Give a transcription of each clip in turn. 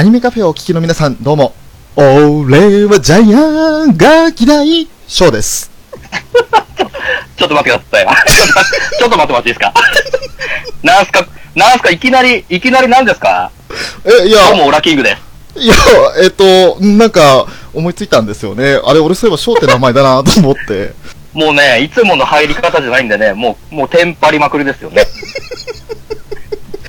アニメカフェをお聞きの皆さん、どうも。俺はジャイアンが嫌い、ショーです。ちょっと待ってください。ちょっと待ってもらっていいですかなんすか、なんすか、いきなり、いきなり何ですかえ、いや、どうも、オラキングです。いや、えっと、なんか、思いついたんですよね。あれ、俺そういえばショーって名前だなと思って。もうね、いつもの入り方じゃないんでね、もう、もうテンパりまくりですよね。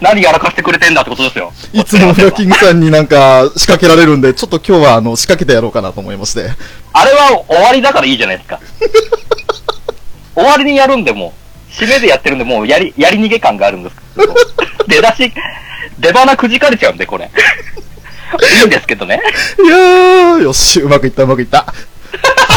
何やらかしてくれてんだってことですよ。いつもフラキングさんになんか仕掛けられるんで、ちょっと今日はあの、仕掛けてやろうかなと思いまして。あれは終わりだからいいじゃないですか。終わりにやるんでもう、締めでやってるんで、もうやり、やり逃げ感があるんですけど。出だし、出花くじかれちゃうんで、これ。いいんですけどね。いやー、よし、うまくいった、うまくいった。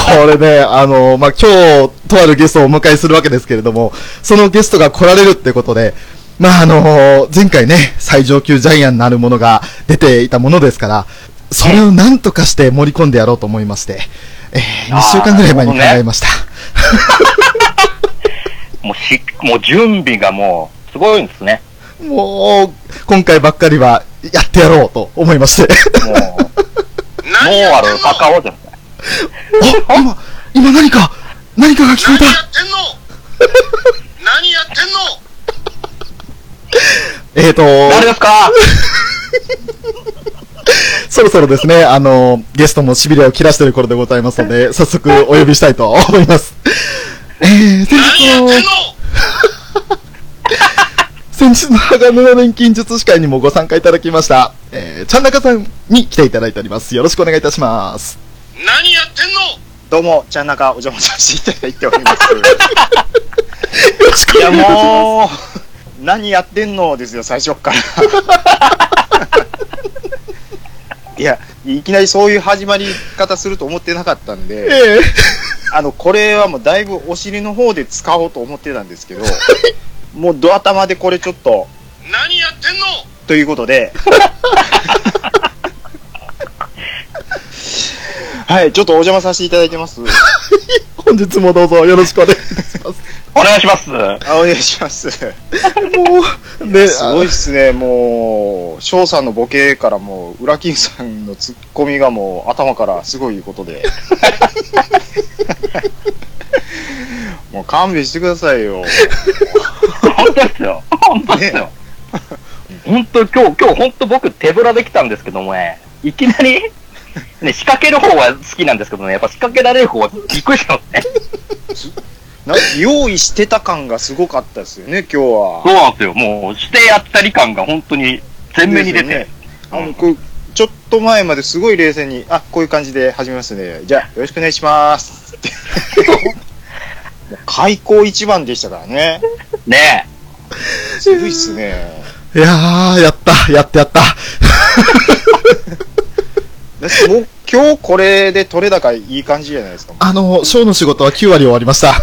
これね、あの、まあ、今日、とあるゲストをお迎えするわけですけれども、そのゲストが来られるってことで、まあ、あの、前回ね、最上級ジャイアンなるものが出ていたものですから、それを何とかして盛り込んでやろうと思いまして、えー、2週間ぐらい前に考えました。もうし、もう準備がもう、すごいんですね。もう、今回ばっかりは、やってやろうと思いまして。もう、もうある、坂尾じゃん。あ、今、今何か、何かが聞こえた何やってんの何やってんの？えーと、誰ですか？そろそろですね、あの、ゲストも痺れを切らしている頃でございますので、早速お呼びしたいと思います。えー、先日の先日の鋼の錬金術師会にもご参加いただきました、えー、ちゃんなかさんに来ていただいております。よろしくお願いいたします。何やってんの？どうも、ちゃんなかお邪魔させていただいております。よろしくお願いします。もう、何やってんのですよ、最初っから。いや、いきなりそういう始まり方すると思ってなかったんで、えあの、これはもうだいぶお尻の方で使おうと思ってたんですけど、もうド頭でこれちょっと、何やってんの？ということで、はい、ちょっとお邪魔させていただいてます。ー、本日もどうぞよろしくお願いいたします。お願いします。あお願いします。もう、ね、すごいっすね、もう、翔さんのボケからもう、ウラキングさんのツッコミがもう、頭からすごいことで。もう勘弁してくださいよ。本当ですよ。本当ですよ。本当、今日、今日本当僕手ぶらできたんですけどもね、いきなり、ね、仕掛ける方は好きなんですけどね、やっぱ仕掛けられる方はびっくりしますね。な用意してた感がすごかったですよね、今日は。そうなんですよ。もう、してやったり感が本当に前面に出て。ねあのこうちょっと前まですごい冷静に、あ、こういう感じで始めますね。じゃあ、よろしくお願いします。開口一番でしたからね。ねすごいっすね。いやー、やった、やってやった。だってもう今今日これで取れ高いい感じじゃないですか。あの、ショーの仕事は9割終わりました。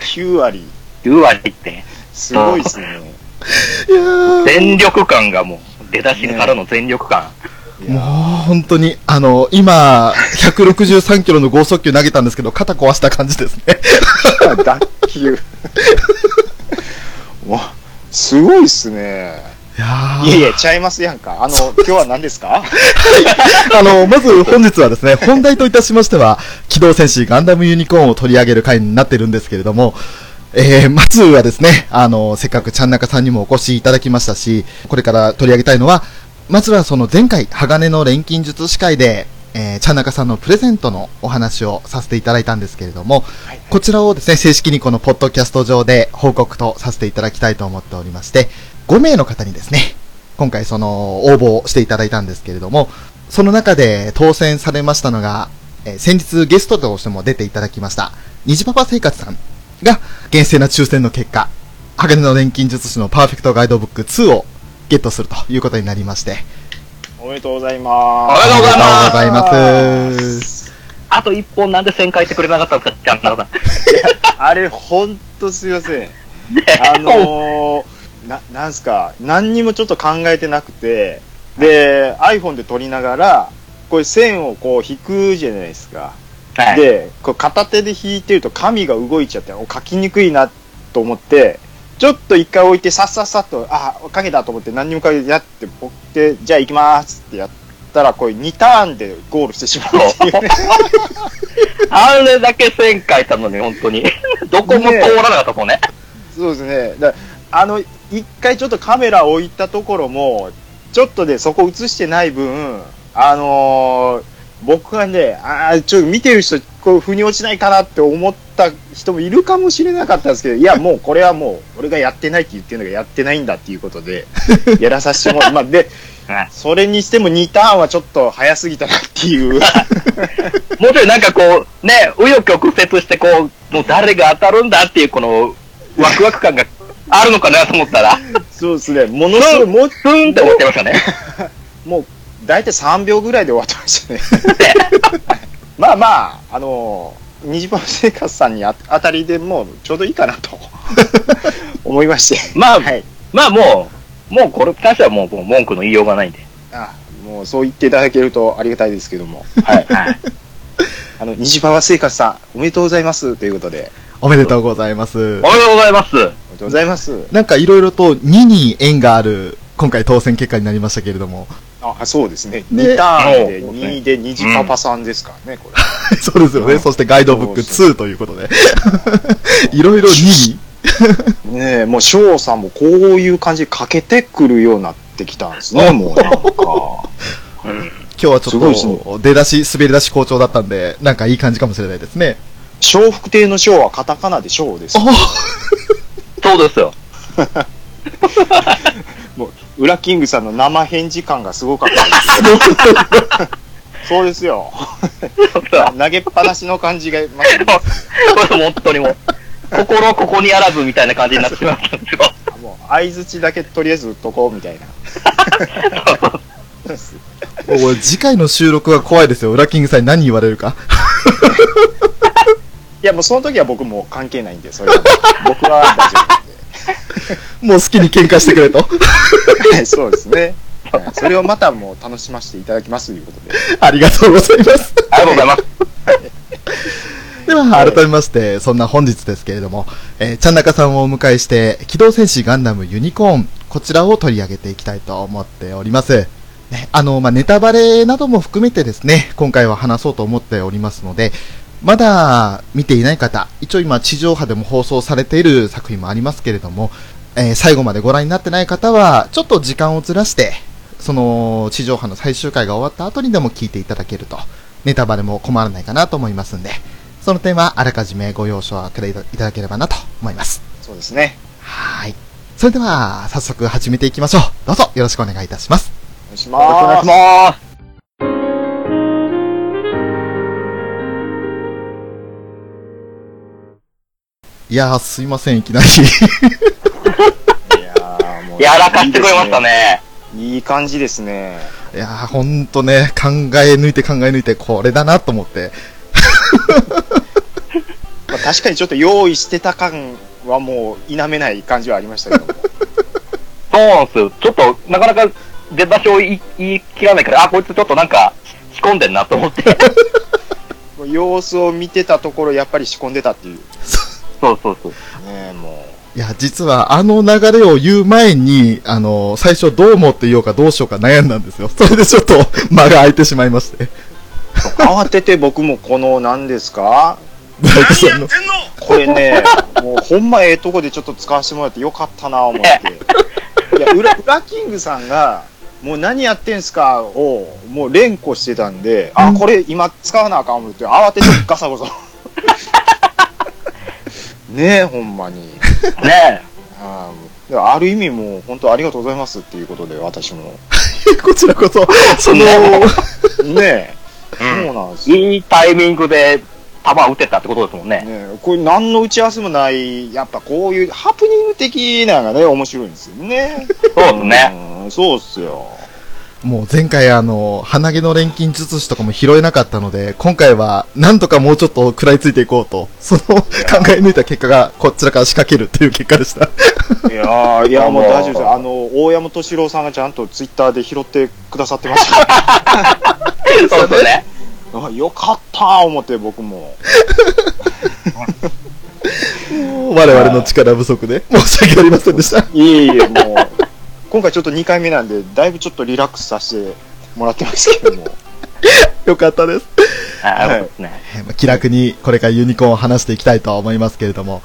9割。9割って、すごいですね。いやー全力感がもう、出だしからの全力感。もう本当に、あの、今、163キロの剛速球投げたんですけど、肩壊した感じですね。脱球。わ、すごいっすね。いやー。いやちゃいますやんか。あの、今日は何ですか？あの、まず本日はですね、本題といたしましては、機動戦士ガンダムユニコーンを取り上げる回になってるんですけれども、えー、まずはですね、あの、せっかくちゃんなかさんにもお越しいただきましたし、これから取り上げたいのは、まずはその前回、鋼の錬金術師会で、えー、ちゃんなかさんのプレゼントのお話をさせていただいたんですけれども、こちらをですね、正式にこのポッドキャスト上で報告とさせていただきたいと思っておりまして、5名の方にですね、今回その応募をしていただいたんですけれども、その中で当選されましたのが、えー先日ゲストとしても出ていただきました、虹パパ生活さんが厳正な抽選の結果、鋼の錬金術師のパーフェクトガイドブック2をゲットするということになりまして、おめでとうございます。おめでとうございますありがとうございます。あと一本なんで1000回してくれなかったんですか、ちゃんなかさん。あれ、ほんとすいません。あのー、な、なんすか、何にもちょっと考えてなくて、で、iPhone で撮りながら、これ線をこう引くじゃないですか。はい。で、こう片手で引いてると紙が動いちゃって、お書きにくいなと思って、ちょっと一回置いて、さっさっさっと、あ、書けたと思って何にも書けてやって、ポって、じゃあ行きますってやったら、これ2ターンでゴールしてしまうっていうね。あれだけ1000回したのに、本当に。どこも通らなかったもんね。そうですね。だあの、一回ちょっとカメラ置いたところも、ちょっとでそこ映してない分、あのー僕がね、あーちょっと見てる人、こう、腑に落ちないかなって思った人もいるかもしれなかったんですけど、いや、もうこれはもう、俺がやってないって言ってるのがやってないんだっていうことで、やらさせてもらう。まあ、で、はいそれにしても2ターンはちょっと早すぎたなっていう。もうちょいなんかこう、ね、紆余曲折してこう、もう誰が当たるんだっていうこの、ワクワク感があるのかなと思ったら、そうですね。ものすごい、もう、スーンって思ってましたね。もう、大体3秒ぐらいで終わってましたね。まあまあ、あのー、虹パパ生活さんにあ当たりでもうちょうどいいかなと 思いまして。まあ、はい。まあもう、もうこれに関してはもうもう文句の言いようがないんで。あもうそう言っていただけるとありがたいですけども。はい。はい。あの、虹パパ生活さん、おめでとうございますということで。おめでとうございます。おめでとうございます。おめでとうございます。なんかいろいろと2に縁がある、今回当選結果になりましたけれども、あ、そうですね。ね2ターンでそう2で虹パパさんですからね、これ。そうですよね。うんそしてガイドブック2ということで。いろいろ2に。ねえ、もう翔さんもこういう感じでかけてくるようになってきたんですね、もうなんか。うん。今日はちょっと出だし、滑り出し好調だったんで、なんかいい感じかもしれないですね。笑福亭の翔はカタカナで翔です。そうですよ。もう、ウラキングさんの生返事感がすごかったです。そうですよ。投げっぱなしの感じが、まこれ本当にもう、心ここにあらずみたいな感じになってしまったんですよ。あもう、相づちだけとりあえず打っとこうみたいな。次回の収録が怖いですよ。ウラキングさんに何言われるか。いや、もうその時は僕もう関係ないんで、それは。僕は大丈夫なんで。もう好きに喧嘩してくれと。は いそうですね。はいそれをまたもう楽しませていただきますということで。ありがとうございます。ありがとうございます。では、改めまして、そんな本日ですけれども、えー、ちゃんなかさんをお迎えして、機動戦士ガンダムユニコーン、こちらを取り上げていきたいと思っております。ね、あの、まあ、ネタバレなども含めてですね、今回は話そうと思っておりますので、まだ見ていない方、一応今地上波でも放送されている作品もありますけれども、えー最後までご覧になってない方は、ちょっと時間をずらして、その地上波の最終回が終わった後にでも聞いていただけると、ネタバレも困らないかなと思いますんで、その点はあらかじめご了承くれいただければなと思います。そうですね。はい。それでは、早速始めていきましょう。どうぞよろしくお願いいたします。お願いしよろしくお願いします。ます。いやー、すいません、いきなり。いやーもうやらかしてくれました。ね。いい感じですね。いやー、ほんとね、考え抜いて考え抜いて、これだなと思って。まあ、確かにちょっと用意してた感はもう否めない感じはありましたけども。そうなんですよ。ちょっと、なかなか出だしを言い言い切らないから、あ、こいつちょっとなんか仕込んでんなと思って。様子を見てたところ、やっぱり仕込んでたっていう。そうそうそう。ねもいや、実はあの流れを言う前に、あの、最初どう思って言おうかどうしようか悩んだんですよ。それでちょっと間が空いてしまいまして。う、慌てて僕もこの、何ですか？何やってんのこれね、もうほんまええとこでちょっと使わせてもらってよかったな思って。いや、裏、裏キングさんが、もう何やってんすかを、もう連呼してたんで、あ、これ今使わなあかん思って、慌ててガサゴサ。ねえ、ほんまに。ねあある意味もう本当ありがとうございますっていうことで、私も。こちらこそ、その、ねえ、うんそうなんですよ。いいタイミングで球打てたってことですもんね。ねえ、これ何の打ち合わせもない、やっぱこういうハプニング的なのがね、面白いんですよね。そうですね。うん、そうっすよ。もう前回あの、鼻毛の錬金術師とかも拾えなかったので、今回はなんとかもうちょっと食らいついていこうと、その考え抜いた結果がこちらから仕掛けるという結果でした。いやーいやもう大丈夫ですよ。あの、大山敏郎さんがちゃんとツイッターで拾ってくださってました。そうですね。あよかったー思って僕も。我々の力不足で申し訳ありませんでした。いえいえ、もう、今回ちょっと2回目なんで、だいぶちょっとリラックスさせてもらってますけども。よかったです。あはい気楽にこれからユニコーンを話していきたいとは思いますけれども、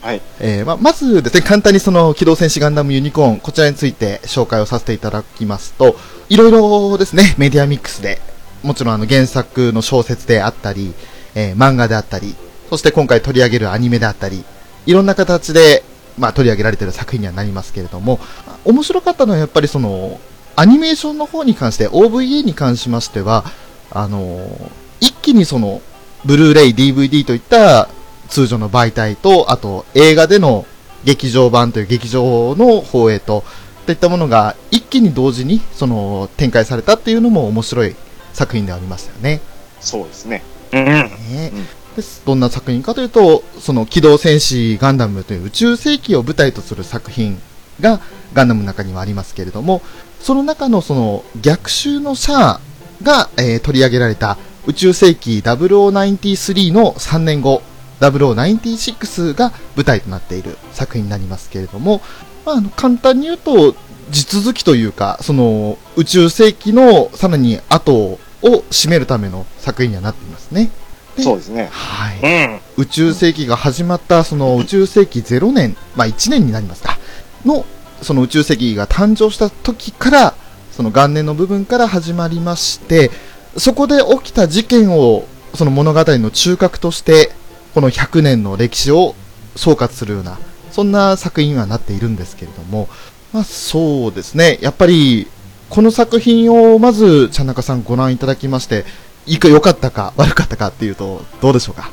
はい。えーまあ、まずですね、簡単にその機動戦士ガンダムユニコーン、こちらについて紹介をさせていただきますと、いろいろですね、メディアミックスで、もちろんあの原作の小説であったり、えー漫画であったり、そして今回取り上げるアニメであったり、いろんな形で、まあ、取り上げられている作品にはなりますけれども、面白かったのはやっぱりその、アニメーションの方に関して、OVA に関しましては、あのー一気にその、ブルーレイ、DVD といった通常の媒体と、あと映画での劇場版という劇場の放映と、といったものが一気に同時にその展開されたっていうのも面白い作品でありましたよね。そうですね。うん。ねですどんな作品かというと、その機動戦士ガンダムという宇宙世紀を舞台とする作品がガンダムの中にはありますけれども、その中のその逆襲のシャアが、えー取り上げられた宇宙世紀0093の3年後、0096が舞台となっている作品になりますけれども、まあ、あの簡単に言うと、地続きというか、その宇宙世紀のさらに後を占めるための作品にはなっていますね。でそうですね。はい。うん。宇宙世紀が始まった、その宇宙世紀0年、まあ1年になりますか、の、その宇宙世紀が誕生した時から、その元年の部分から始まりまして、そこで起きた事件を、その物語の中核として、この100年の歴史を総括するような、そんな作品にはなっているんですけれども、まあそうですね、やっぱり、この作品をまず、ちゃんなかさんご覧いただきまして、いか良かったか悪かったかっていうと、どうでしょうか？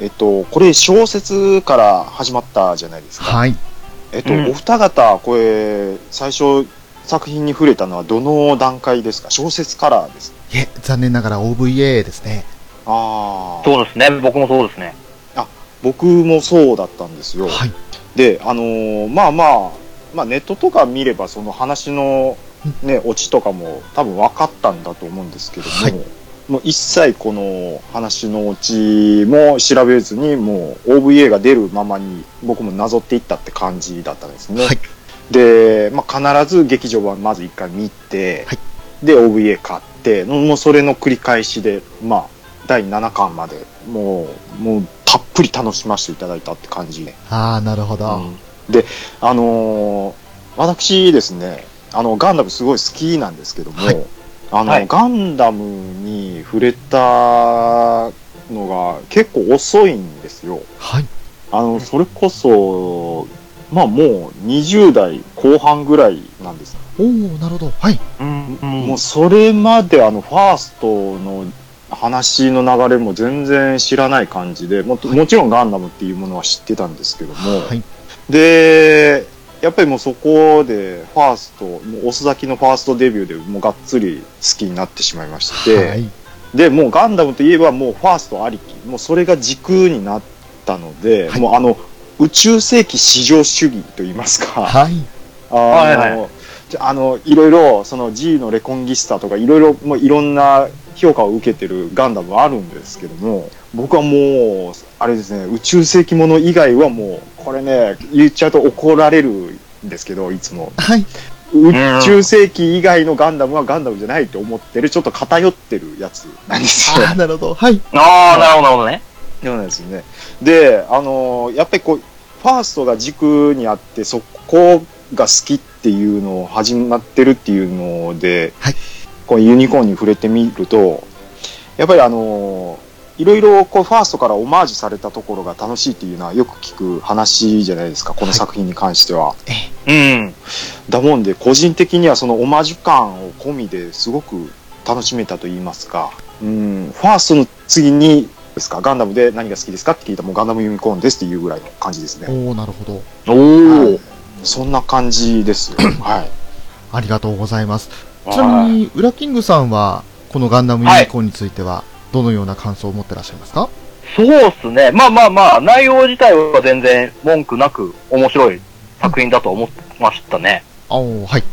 えっと、これ小説から始まったじゃないですか。はい。えっと、うんお二方、これ、最初、作品に触れたのはどの段階ですか？小説からですえ、残念ながら OVA ですね。ああ。そうですね。僕もそうですね。僕もそうだったんですよ。はい。で、あのーまあまあ、まあネットとか見ればその話のね、オチとかも多分分かったんだと思うんですけども、はいもう一切この話のオチも調べずにもう OVA が出るままに僕もなぞっていったって感じだったんですね。はい。で、まあ、必ず劇場版まず一回見て、はいで OVA 買ってもうそれの繰り返しで、まあ、第7巻までもうもうたっぷり楽しませていただいたって感じで、ああ、なるほど。うんであのー私ですねあのガンダムすごい好きなんですけども、はいあのはいガンダムに触れたのが結構遅いんですよ。はい。あの、それこそ、まあもう20代後半ぐらいなんです。おおなるほど。はい。うん。もうそれまであの、ファーストの話の流れも全然知らない感じで、ももちろんガンダムっていうものは知ってたんですけども、はい。で、やっぱりもうそこで、ファースト、もう遅咲きのファーストデビューでもうがっつり好きになってしまいまして、はい。で、もうガンダムといえばもうファーストありき、もうそれが軸になったので、はいもうあの、宇宙世紀至上主義といいますか、はい。あの、はいはいじゃあの、いろいろ、その G のレコンギスタとか、いろいろ、もういろんな評価を受けてるガンダムはあるんですけども、僕はもう、あれですね、宇宙世紀もの以外はもう、これね、言っちゃうと怒られるんですけど、いつも。はい。宇宙世紀以外のガンダムはガンダムじゃないと思ってる、ちょっと偏ってるやつなんですよ。ああ、なるほど。はい。ああ、なるほど、なるほどね。そうなんですよね。で、あのーやっぱりこう、ファーストが軸にあって、そこが好きっていうのを始まってるっていうので、はいこうユニコーンに触れてみると、やっぱりあのーいろいろこうファーストからオマージュされたところが楽しいっていうのはよく聞く話じゃないですか、この作品に関しては。うん。だもんで、個人的にはそのオマージュ感を込みですごく楽しめたと言いますか、うん、ファーストの次に、ですか、ガンダムで何が好きですかって聞いたらもうガンダムユニコーンですっていうぐらいの感じですね。おおなるほど。おお、はいそんな感じですよ。はい。ありがとうございます。ちなみに、ウラキングさんは、このガンダムユニコーンについては、どのような感想を持ってらっしゃいますか？そうっすね。まあまあまあ、内容自体は全然文句なく面白い作品だと思ってましたね。あおはい。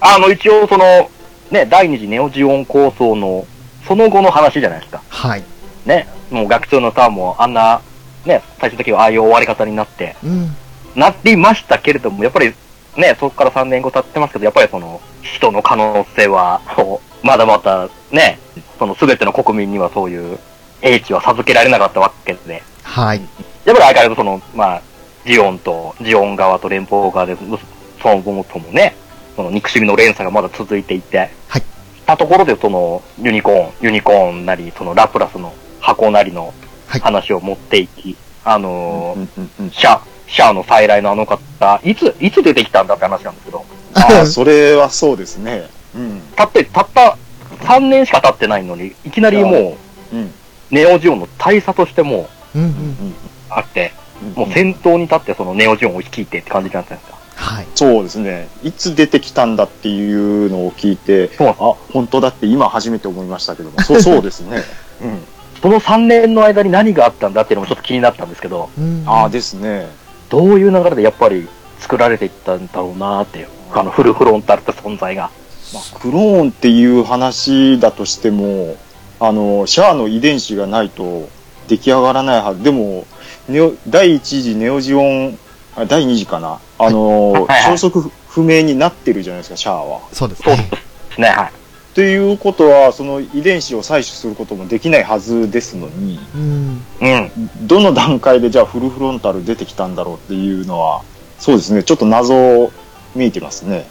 あの、一応その、ね、第二次ネオジオン構想の、その後の話じゃないですか。はい。ね。もう学長のターンもあんな、ね、最終的にはああいう終わり方になって、うん。なりましたけれども、やっぱり、ね、そこから3年後経ってますけど、やっぱりその、人の可能性は、こうまだまだ、ね、その全ての国民にはそういう英知は授けられなかったわけで、はい。やっぱり相変わらずその、まあ、ジオンと、ジオン側と連邦側で、そのもともね、その憎しみの連鎖がまだ続いていて、はい。たところでその、ユニコーン、ユニコーンなり、そのラプラスの箱なりのはい話を持っていき、あのーうんうんうんシャア、シャアの再来のあの方、いつ、いつ出てきたんだって話なんですけど、ああ、それはそうですね。うん。たって、たった3年しか経ってないのに、いきなりもう、うん。ネオジオンの大佐としてもうんう。うんん。あって、もううん先頭に立ってそのネオジオンを率いてって感じなんじゃないですか。はい。そうですね。いつ出てきたんだっていうのを聞いて、あ、本当だって今初めて思いましたけども。そう、そうですね。うん。その3年の間に何があったんだっていうのもちょっと気になったんですけど、うんああですね。どういう流れでやっぱり作られていったんだろうなっていう、あのフルフロンタルって存在が。まあ、クローンっていう話だとしても、あの、シャアの遺伝子がないと出来上がらないはず。でも、ネオ第一次ネオジオン、あ第二次かな。あの、はいはい消息不明になってるじゃないですか、シャアは。そうですそうね。ですね、はい。ということは、その遺伝子を採取することもできないはずですのに、うん。うん。どの段階でじゃあフルフロンタル出てきたんだろうっていうのは、そうですね、ちょっと謎見えてますね。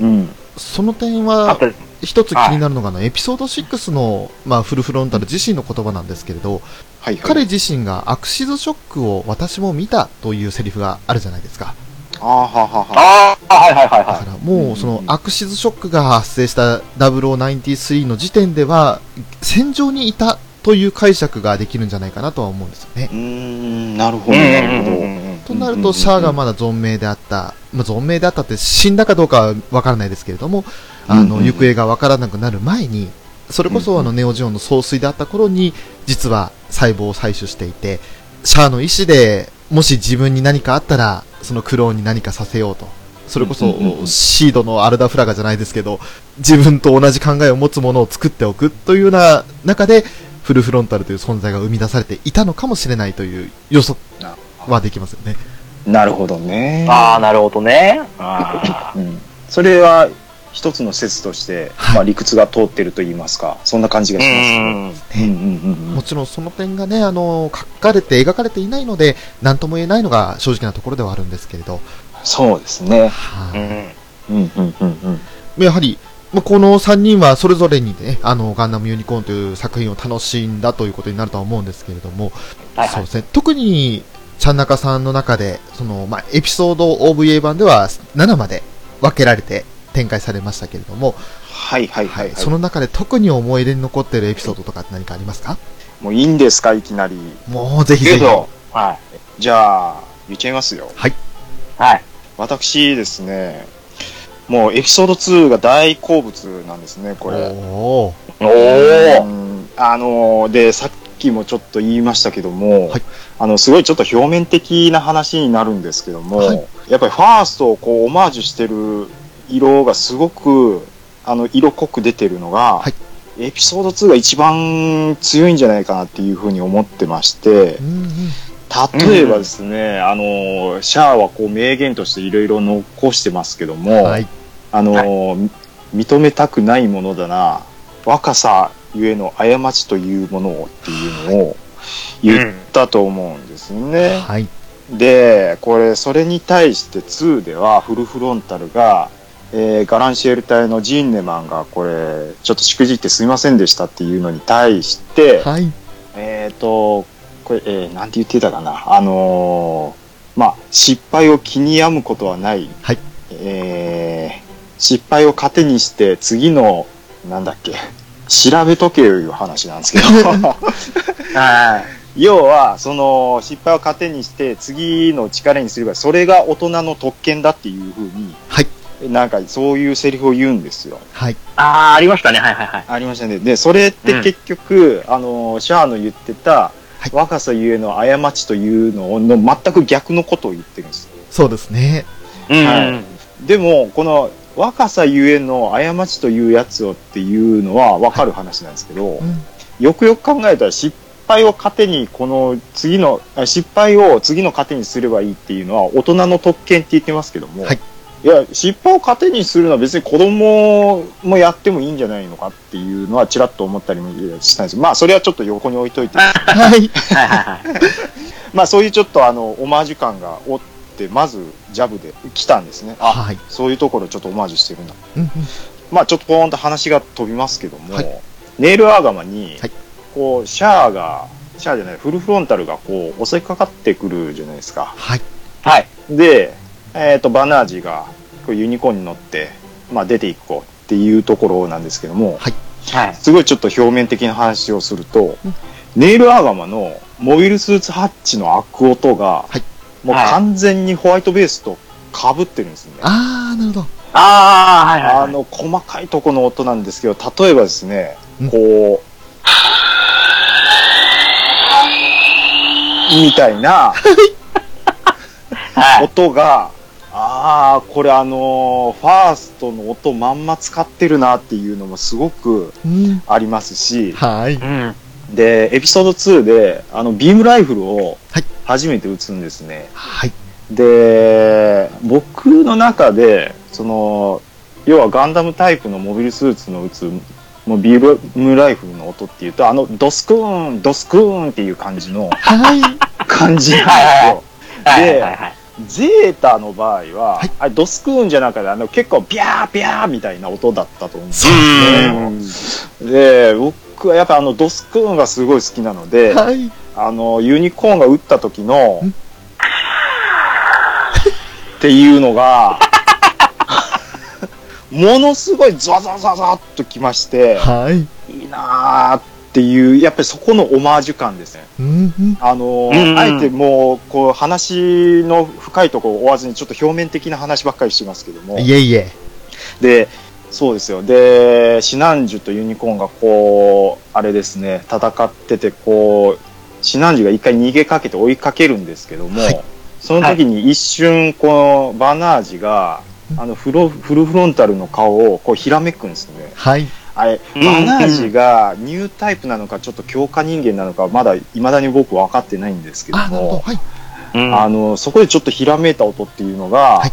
うん。うん。その点あは、と、一つ気になるのが、あの、エピソード6の、まあ、フルフロンタル自身の言葉なんですけれど、はい、はい。彼自身がアクシズショックを私も見たというセリフがあるじゃないですか。あーははは。ああ、はいはいはいだかはらもうそのアクシズショックが発生した0093の時点では戦場にいたという解釈ができるんじゃないかなとは思うんですよねう。ーん、なるほい。ど、なるほど。となるとシャアがまだ存命であった、まあ、存命であったって死んだかどうかはわからないですけれども、あの行方がわからなくなる前に、それこそあのネオジオンの総帥であった頃に実は細胞を採取していて、シャアの意思でもし自分に何かあったらそのクローンに何かさせようと。それこそシードのアルダフラガじゃないですけど、自分と同じ考えを持つものを作っておくというような中で、フルフロンタルという存在が生み出されていたのかもしれないという予測はできますよね。なるほどね。ああ、なるほどね。あうん。それは一つの説として、はいまあ理屈が通ってると言いますか、そんな感じーがしますね。うん。うんうんうんもちろんその点がね、あの、書かれて、描かれていないので、何とも言えないのが正直なところではあるんですけれど、そうですね。はいうん。うんうんうんうん。やはり、まあこの3人はそれぞれにね、あの、ガンダムユニコーンという作品を楽しんだということになるとは思うんですけれども、はいはい。そうですね、特に、ちゃんなかさんの中で、その、まあ、エピソード OVA 版では7まで分けられて展開されましたけれども、はいはいはい、はい。その中で特に思い出に残っているエピソードとかって何かありますか？もういいんですか、いきなり。もうぜひぜひ。はい。じゃあ、言っちゃいますよ。はい。私ですね、もうエピソード2が大好物なんですね、これ。おー。おうー。んあのーで、さっきもちょっと言いましたけども、はいあの、すごいちょっと表面的な話になるんですけども、はいやっぱりファーストをこう、オマージュしてる色がすごく、あの、色濃く出てるのが、はいエピソード2が一番強いんじゃないかなっていうふうに思ってましてう、んうん。例えばですね、あの、シャアはこう名言としていろいろ残してますけども、はい。あの、認めたくないものだな、若さゆえの過ちというものをっていうのを言ったと思うんですね。はい。で、これ、それに対して2ではフルフロンタルが、えーガランシエル隊のジンネマンがこれ、ちょっとしくじってすみませんでしたっていうのに対して、はい。えっ、と、これ、えーなんて言ってたかな？あのーまあ、失敗を気に病むことはない。はいえー失敗を糧にして次の、なんだっけ、調べとけよいう話なんですけど。はい。要は、その、失敗を糧にして次の力にすれば、それが大人の特権だっていうふうに、はい。なんかそういうセリフを言うんですよ。はい。あー、ありましたね。はいはいはい。ありましたね。で、それって結局、あの、シャアの言ってた、い若さゆえの過ちというのの全く逆のことを言ってるんです。そうですね。うん。はいでも、この若さゆえの過ちというやつをっていうのは分かる話なんですけど、うん。よくよく考えたら失敗を糧にこの次の、あ失敗を次の糧にすればいいっていうのは大人の特権って言ってますけども、はいいや、失敗を糧にするのは別に子供もやってもいいんじゃないのかっていうのはちらっと思ったりもしたんですまあそれはちょっと横に置いといて、はい。はいはいはい。まあそういうちょっとあの、オマージュ感がおって、まずジャブで来たんですね。あ、はい。そういうところちょっとオマージュしてるんだ。うんうん。まあちょっとポーンと話が飛びますけども、はいネイルアーガマに、はいこう、シャアが、シャアじゃない、フルフロンタルがこう、襲いかかってくるじゃないですか。はい。はい。で、えっ、と、バナージが、こうユニコーンに乗って、まあ出ていこうっていうところなんですけども、はい。はい。すごいちょっと表面的な話をすると、うんネイルアーガマのモビルスーツハッチの開く音が、はいもうはい完全にホワイトベースと被ってるんですね。あー、なるほど。あー、はいはいはい。あの、細かいとこの音なんですけど、例えばですね、うんこう、みたいなはい。音が、ああ、これあのーファーストの音まんま使ってるなっていうのもすごくうん。ありますし、はい。うん。で、エピソード2で、あの、ビームライフルをはい初めて撃つんですね。はい。で、僕の中で、その、要はガンダムタイプのモビルスーツの撃つ、もうビームライフルの音っていうと、あの、ドスクーン、ドスクーンっていう感じのはい。感じなんですよ。はいではいはい。ゼータの場合は、はいあれドスクーンじゃなくて、あの、結構ビャービャーみたいな音だったと思うんですそうよ。で、僕はやっぱあの、ドスクーンがすごい好きなので、はい。あの、ユニコーンが撃った時のん、っていうのが、ものすごいザワザワザワザワっときまして、はい。いいなーっていう、やっぱりそこのオマージュ感ですね。うんうん。あのうんうんあえてもう、こう、話の深いところを追わずに、ちょっと表面的な話ばっかりしてますけども、いえいえ。で、そうですよ。で、シナンジュとユニコーンがこう、あれですね、戦ってて、こう、シナンジュが一回逃げかけて追いかけるんですけども、はいその時に一瞬、このバナージが、あのフロ、フルフロンタルの顔をこうひらめくんですね。はい。あれ、うんバナージがニュータイプなのか、ちょっと強化人間なのか、まだ未だに僕分かってないんですけどあ、なるほど。も、はい。うんあの、そこでちょっとひらめいた音っていうのが、はいっ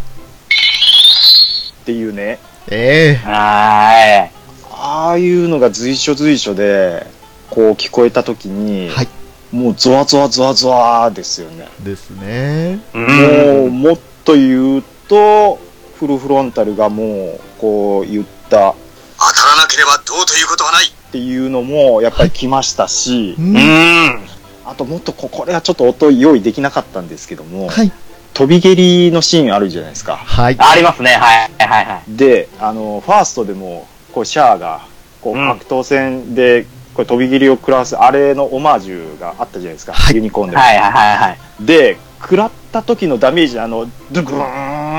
ていうね、ええはああいうのが随所随所で、こう聞こえたときに、はい。もうゾワゾワゾワゾワですよね。ですね。い。もう、もっと言うと、フルフロンタルがもう、こう言ったっ当たらなければどうということはない。ていうのも、やっぱり来ましたし、う。うんん。あともっとこ、これはちょっと音用意できなかったんですけども、はい。飛び蹴りのシーンあるじゃないですか。はい。ありますね。はいはいはい。で、あの、ファーストでも、こう、シャアが、こう、うん格闘戦で、これ飛び蹴りを食らわす、あれのオマージュがあったじゃないですか、はいユニコーンでも。はいはいはいはい。で、食らった時のダメージ、あの、ドゥグーン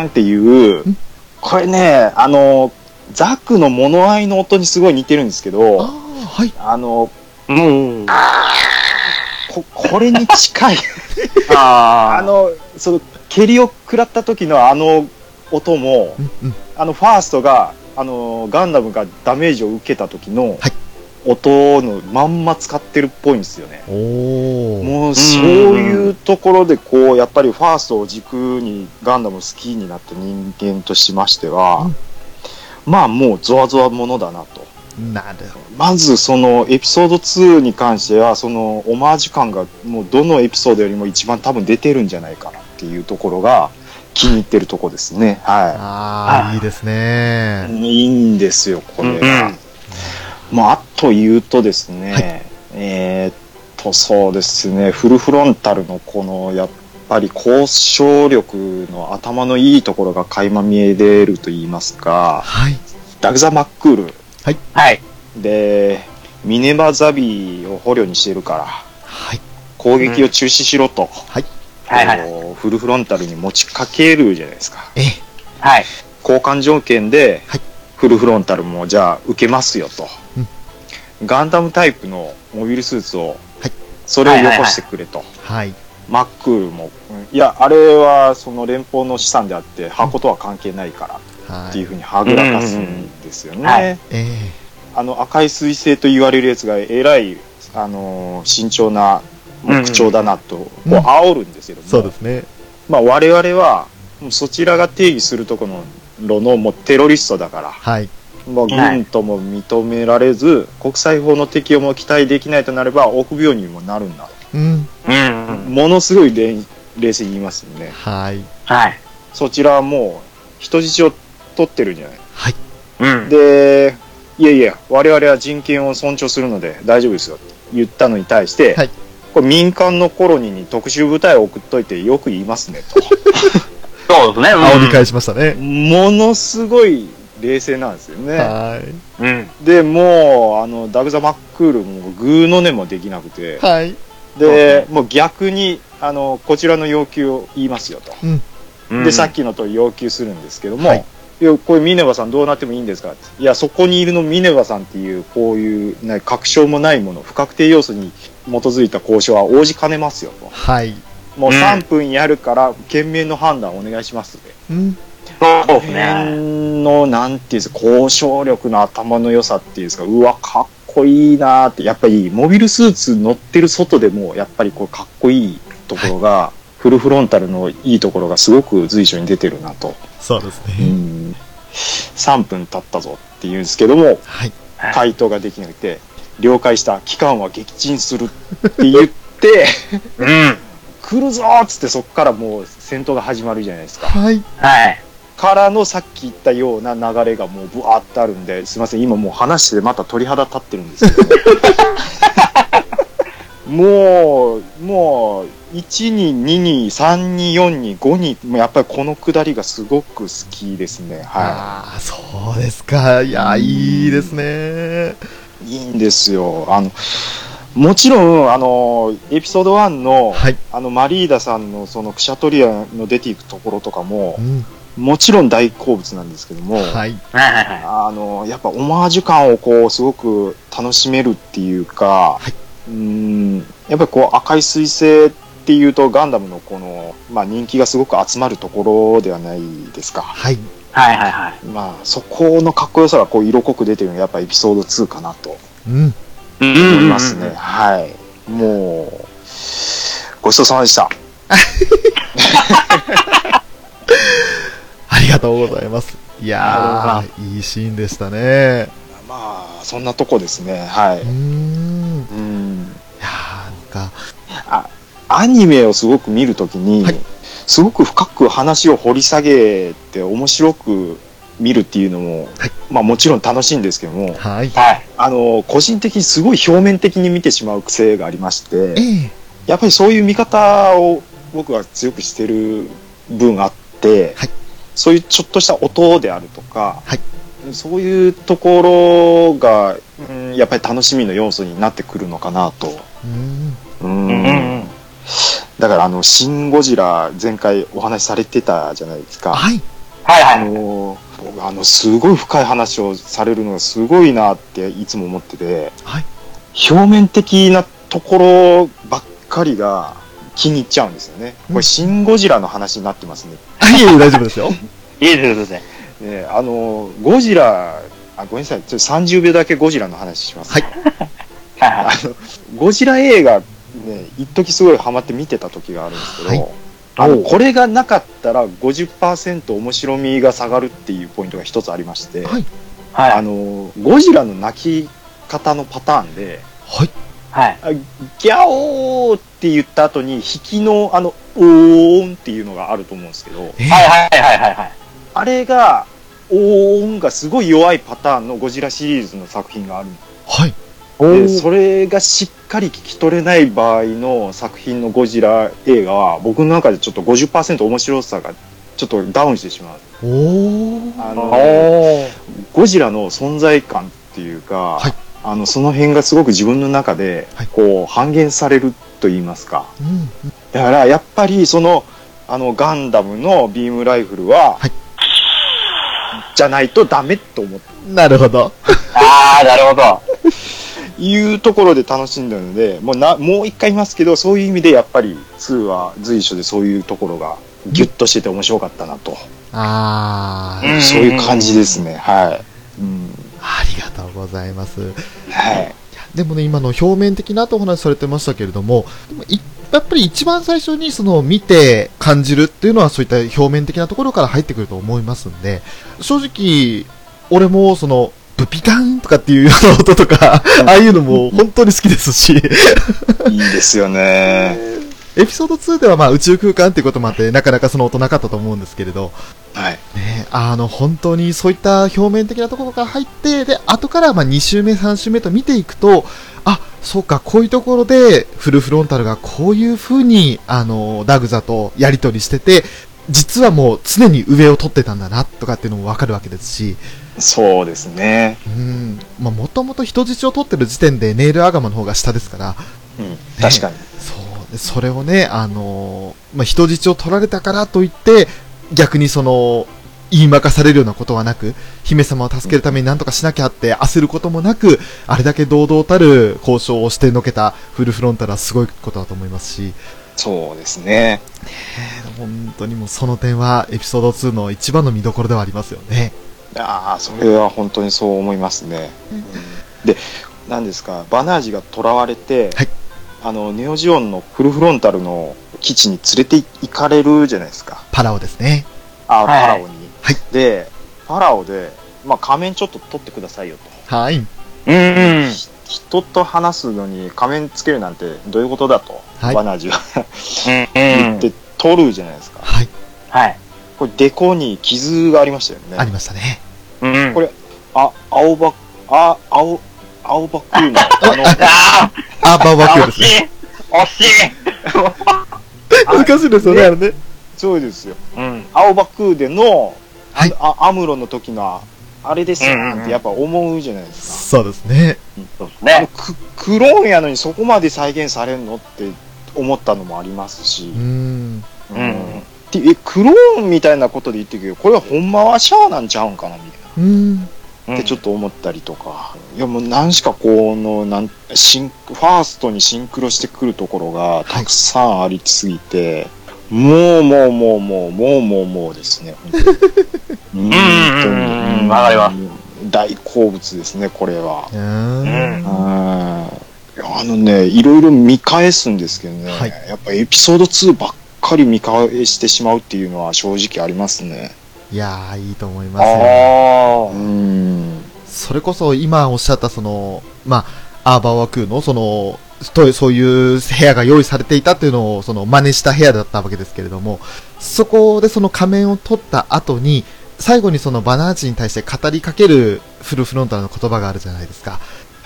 ーンっていう、これね、あの、ザクの物合いの音にすごい似てるんですけあど、あ、はい。あの、うん。ここれに近い、ああの、その、蹴りを食らった時のあの音も、うんうん。あの、ファーストが、あの、ガンダムがダメージを受けた時のはい音のまんま使ってるっぽいんですよね。おー。もうそういうところでこうやっぱりファーストを軸にガンダム好きになった人間としましては、まあもうゾワゾワものだなと。なるほまずそのエピソード2に関してはそのオマージュ感がもうどのエピソードよりも一番多分出てるんじゃないかなっていうところが気に入ってるところですね。ど。はああ、いいですね。い。いいんですよ、これうんが。まあ、あと言うとですね、はいえーっと、そうですね、フルフロンタルのこの、やっぱり交渉力の頭のいいところが垣間見え出ると言いますか、はい。ダグザ・マックールはい。で、ミネバザビを捕虜にしてるから、はい。攻撃を中止しろと、はい。はいはい。フルフロンタルに持ちかけるじゃないですか。ええ。はい。交換条件ではい、フルフロンタルもじゃあ受けますよと、うんガンダムタイプのモビルスーツを、はいそれをよこしてくれと、はい。マックールも、うんいや、あれはその連邦の資産であって、箱とは関係ないからはい。っていうふうにはぐらかすんですよね。あの赤い彗星と言われるやつがえらい、あのー慎重な口調だなと、こううん煽るんですけども、そうですね。まあ、我々はそちらが定義するところのもうテロリストだから、はい。もうはい軍とも認められず、国際法の適用も期待できないとなれば臆病にもなるんだ、うん。うん。ものすごい冷冷静に言いますよねはい。はい。そちらはもう人質を取ってるんじゃない？はい。うん。でいやいや我々は人権を尊重するので大丈夫ですよって言ったのに対して、はいこれ民間のコロニーに特殊部隊を送っといてよく言いますねと そうですね。うん煽り返しましたね。ものすごい冷静なんですよねはい。うん。でもうあのダグザ・マックールもグーの音もできなくてはい。でもう逆にあのこちらの要求を言いますよと、うんでさっきのと要求するんですけども、はいい、やこれミネバさんどうなってもいいんですかっていやそこにいるのミネバさんっていうこういう、ね、確証もないもの不確定要素に基づいた交渉は応じかねますよとはい。もう3分やるから懸命の判断お願いします、うん。そうですね。のなんていうんですか交渉力の頭の良さっていうんですかうわかっこいいなーってやっぱりモビルスーツ乗ってる外でもやっぱりこうかっこいいところが、フルフロンタルのいいところがすごく随所に出てるなと、そうですうね。ん、3分経ったぞって言うんですけども。はい回答ができなくて了解した期間は撃沈するって言ってうん。来るぞーっつってそこからもう戦闘が始まるじゃないですかはい。はい。からのさっき言ったような流れがもうブワーってあるんですいません今もう話してまた鳥肌立ってるんですけど もうもう1に2に3に4に5にもうやっぱりこのくだりがすごく好きですねはああ、そうですか。いや、いいですね。いいいんですよあのもちろんあのエピソード1の、はい。あのマリーダさんのそのクシャトリアの出ていくところとかもうん。もちろん大好物なんですけども、はい。はいはいはあの、やっぱオマージュ感をこう、すごく楽しめるっていうか、うーん、やっぱりこう、赤い彗星っていうと、ガンダムのこの、まあ人気がすごく集まるところではないですか。はい。い。はいはいはい。まあ、そこのかっこよさがこう、色濃く出てるのがやっぱエピソード2かなとうん。うん思いますね。はい。もう、ごちそうさまでした。ありがとうございます。いやいいシーンでしたね。まあ、そんなとこですね。はい。うーん。いうん。やー、なんか、アニメをすごく見るときに、はいすごく深く話を掘り下げて面白く見るっていうのも、はいまあもちろん楽しいんですけども、はい。はい。あの、個人的にすごい表面的に見てしまう癖がありまして、ええやっぱりそういう見方を僕は強くしてる分あって、はいそういうちょっとした音であるとか、はいそういうところが、うんやっぱり楽しみの要素になってくるのかなと。うんうん。だからあの、シン・ゴジラ前回お話しされてたじゃないですか。はい。あはいはい。の僕あの、すごい深い話をされるのがすごいなっていつも思ってて、はい。表面的なところばっかりが気に入っちゃうんですよね。これ、シン・ゴジラの話になってますね。いえいえ、大丈夫ですよ。いいですね。ねあの、ゴジラ、あ、ごめんなさい。ちょっと30秒だけゴジラの話します。はい はいはい。あの、ゴジラ映画、ね、一時すごいハマって見てた時があるんですけど、はいあの、これがなかったら50%面白みが下がるっていうポイントが一つありまして、はい。はい。あの、ゴジラの泣き方のパターンで、はい。はい。あギャオーって言った後に、引きのあの、おーんっていうのがあると思うんですけど、えーはいはいはいはいはい。あれが、おーんがすごい弱いパターンのゴジラシリーズの作品があるんですはい。でそれがしっかり聞き取れない場合の作品のゴジラ映画は僕の中でちょっと50%面白さがちょっとダウンしてしまう。あおのー。ゴジラの存在感っていうか、はいあのその辺がすごく自分の中ではいこう半減されると言いますかうん。だからやっぱりそのあのガンダムのビームライフルは、はいじゃないとダメと思ってなるほど。あー、なるほど。いうところで楽しんだので、もうな、もう一回言いますけど、そういう意味でやっぱり2は随所でそういうところがギュッとしてて面白かったなと。あー。うんそういう感じですね。はい。うん。ありがとうございます。はい。でもね、今の表面的なとお話しされてましたけれども、でもいやっぱり一番最初にその見て感じるっていうのはそういった表面的なところから入ってくると思いますんで、正直、俺もその、ブピカンとかっていうような音とか、ああいうのも本当に好きですし、いいですよね。エピソード2ではまあ宇宙空間っていうこともあって、なかなかその音なかったと思うんですけれど、はい。ね、あの、本当にそういった表面的なところから入って、で、後からまあ2週目、3週目と見ていくと、あ、そうか、こういうところで、フルフロンタルがこういう風に、あの、ダグザとやり取りしてて、実はもう常に上を取ってたんだな、とかっていうのもわかるわけですし、そうですね。うん、まあ、もともと人質を取ってる時点でネイルアガマの方が下ですから、うん。確かに。そう、でそれをね、あのまあ、人質を取られたからといって、逆にその、言いまかされるようなことはなく、姫様を助けるために何とかしなきゃって焦ることもなく、あれだけ堂々たる交渉をしてのけたフルフロンタルはすごいことだと思いますし、そうですね。本当にもうその点はエピソード2の一番の見どころではありますよね。ああ、それは本当にそう思いますね。うんで、何ですか、バナージが囚われて、はいあの、ネオジオンのフルフロンタルの基地に連れて行かれるじゃないですか。パラオですね。あ、はいパラオに。はいで、パラオで、まあ、仮面ちょっと取ってくださいよと。はい。うん。ひ人と話すのに仮面つけるなんてどういうことだと、はいバナージは。言って取るじゃないですか。はい。はい。これ、デコに傷がありましたよね。ありましたね。うん。これあ、青葉、あ、青、青葉クーの、あの、ああ、バーバーキューですね。惜しい惜しい難しいですよね、あれね。そうですよ。うん。青葉クーでの、はいああアムロの時の、あれですようんうんうんってやっぱ思うじゃないですか。そうですね。そうですね。ククローンやのにそこまで再現されるのって思ったのもありますしう、ん。うんでえクローンみたいなことで言ってるけど、これはほんまはシャアなんちゃうんかなみたいな。うん。ってちょっと思ったりとか、いやもう何しかこのなんシンファーストにシンクロしてくるところがたくさんありすぎて、もうもうもうもうもうもうもうですね、本当にうん。大好物ですね、これは。うん。あのね、いろいろ見返すんですけどね、はいやっぱエピソード2ばっかり見返してしまうっていうのは正直ありますね。いやー、いいと思いますよ。あうん。それこそ今おっしゃったその、まあ、アーバーワクーのその、とそういう部屋が用意されていたっていうのをその真似した部屋だったわけですけれども、そこでその仮面を取った後に、最後にそのバナージに対して語りかけるフルフロンタルの言葉があるじゃないですか。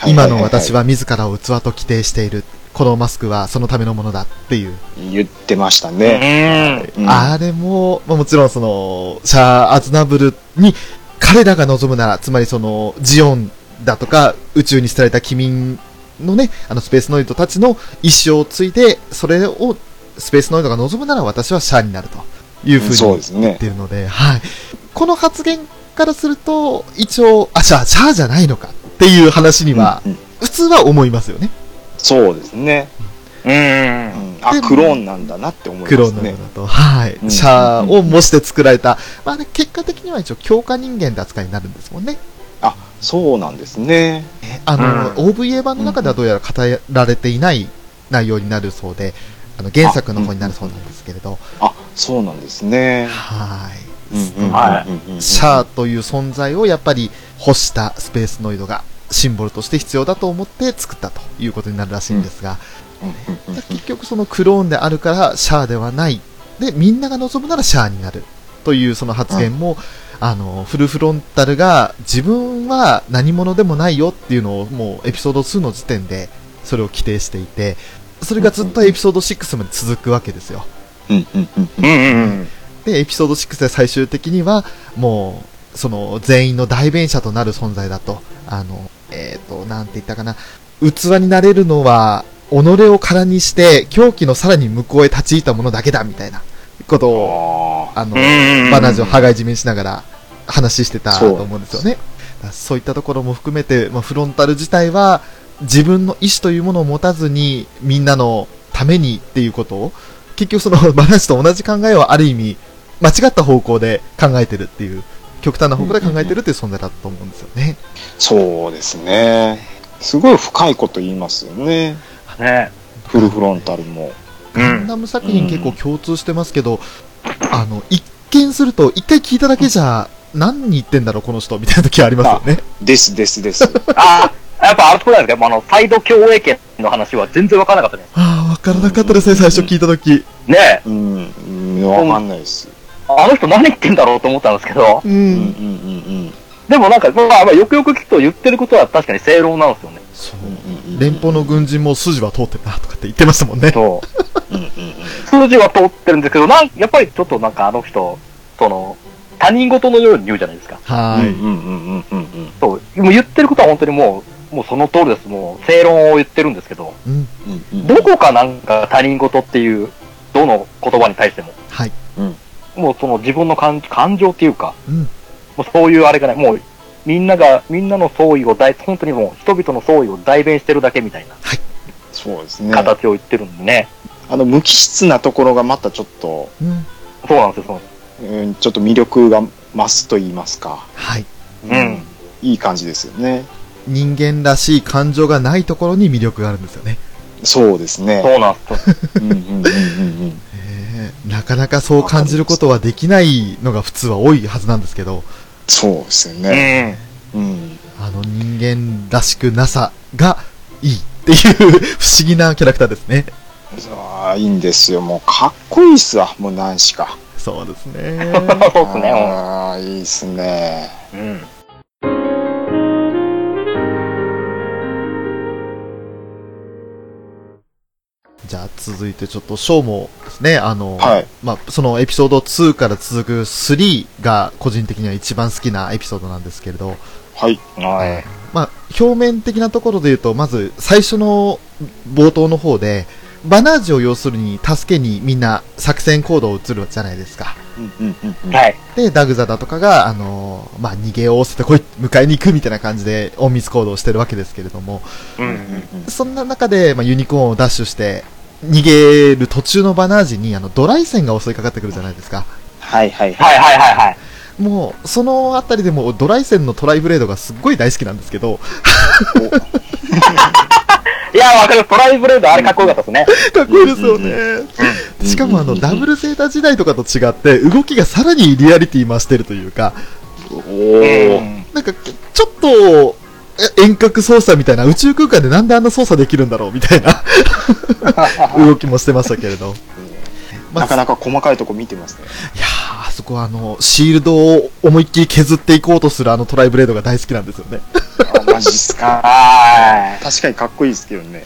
今の私はは自らを器と規定している。このマスクはそのためのものだっていう。言ってましたあ。ね。うあれも、まあ、もちろんその、シャア・アズナブルに彼らが望むなら、つまりその、ジオンだとか、宇宙に捨てられた機民のね、あのスペースノイドたちの意志を継いで、それをスペースノイドが望むなら私はシャアになるというふうに言っ。てるので、はい。この発言からすると、一応、あ、じゃあ、シャアじゃないのかっていう話には、普通は思いますよね。そうですね。うん。うんあ、クローンなんだなって思いますクね。ローンのようだと。はい。うんシャアを模して作られた。まあね、結果的には一応強化人間って扱いになるんですもんね。あ、そうなんですね。あの、う OVA 版の中ではどうやら語られていない内容になるそうで、あの、原作の方になるそうなんですけれど、あ、そうなんですね。はい。シャアという存在をやっぱり欲したスペースノイドがシンボルとして必要だと思って作ったということになるらしいんですが、うん。結局そのクローンであるからシャアではない。で、みんなが望むならシャアになる。というその発言も、あの、フルフロンタルが自分は何者でもないよっていうのをもうエピソード2の時点でそれを規定していて、それがずっとエピソード6まで続くわけですよ。うん。うん。うん。うん。うん。で、エピソード6で最終的には、もう、その、全員の代弁者となる存在だと。あの、えっ、と、なんて言ったかな。器になれるのは、己を空にして、狂気のさらに向こうへ立ち入ったものだけだ、みたいなことを、ああの、バナージを羽交い締めにしながら話してたとそう思うんですよね。そういったところも含めて、まあ、フロンタル自体は、自分の意思というものを持たずに、みんなのためにっていうことを、結局そのバナージと同じ考えをある意味、間違った方向で考えてるっていう、極端な方向で考えてるっていう存在だと思うんですよね。そうですね。すごい深いこと言いますよね。うん。ね。フルフロンタルも。うん。ガンダム作品結構共通してますけど、あの、一見すると、一回聞いただけじゃ、何言ってんだろう、この人、みたいな時ありますよね。ですですです。ああ、やっぱあれそうなんですかあの、サイド共栄圏の話は全然わからなかったね。ああ、わからなかったですね、最初聞いた時。ねえ。うん、うんわかんないです。あの人何言ってんだろうと思ったんですけど、う。うんんうんうんでもなんか、まあ、まあ、よくよく聞くと言ってることは確かに正論なんですよね。そううんうん。連邦の軍人も筋は通ってるなとかって言ってましたもんね。そう。うんうんうん。数字は通ってるんですけど、なんやっぱりちょっとなんかあの人、その、他人事のように言うじゃないですか。はい。うんうんうんうんうんそう。もう言ってることは本当にもう、もうその通りです。もう正論を言ってるんですけど、うん。うんうん。どこかなんか他人事っていう、どの言葉に対しても、はい。もうその自分の感感情っていうか、うん。もうそういうあれがない、もうみんなが、みんなの総意を大、本当にもう人々の総意を代弁してるだけみたいなそうですね。形を言ってるんでね。あの、無機質なところがまたちょっと、うん。そうなんですよ、そうなんですうん、ちょっと魅力が増すと言いますか。はい。うん。いい感じですよね。人間らしい感情がないところに魅力があるんですよね。そうですね。そうなんです。うんうんうんうんうん。えーなかなかそう感じることはできないのが普通は多いはずなんですけど、そうですようね。ん。うん。あの人間らしくなさがいいっていう不思議なキャラクターですね。ああ、いいんですよ。もう、かっこいいっすわ。もう何しか。そうですね。そうっすね。ああ、いいっすね。うん。じゃあ続いてちょっとショーもですね、あの、はいまあ、そのエピソード2から続く3が個人的には一番好きなエピソードなんですけれど、はい。はい。まあ、表面的なところで言うと、まず最初の冒頭の方で、バナージを要するに助けにみんな作戦行動を移るじゃないですか。で、ダグザだとかが、あのまあ、逃げをせてこい、迎えに行くみたいな感じで隠密行動をしてるわけですけれども、う。うんんうんそんな中で、まあ、ユニコーンをダッシュして、逃げる途中のバナージに、あの、ドライ線が襲いかかってくるじゃないですか。はいはいはい。はいはいはいはい。もう、そのあたりでもうドライ線のトライブレードがすっごい大好きなんですけど、いや、わかる。トライブレードあれかっこよかったですね。かっこいいですよね。うんしかもあの、うんダブルゼータ時代とかと違って、動きがさらにリアリティ増してるというか、おうー。ん。なんか、ちょっと、え遠隔操作みたいな、宇宙空間でなんであんな操作できるんだろうみたいな 動きもしてましたけれど。まあなかなか細かいとこ見てますね。いやー、あそこはあの、シールドを思いっきり削っていこうとするあのトライブレードが大好きなんですよね。あマジっすか。は確かにかっこいいですけどね。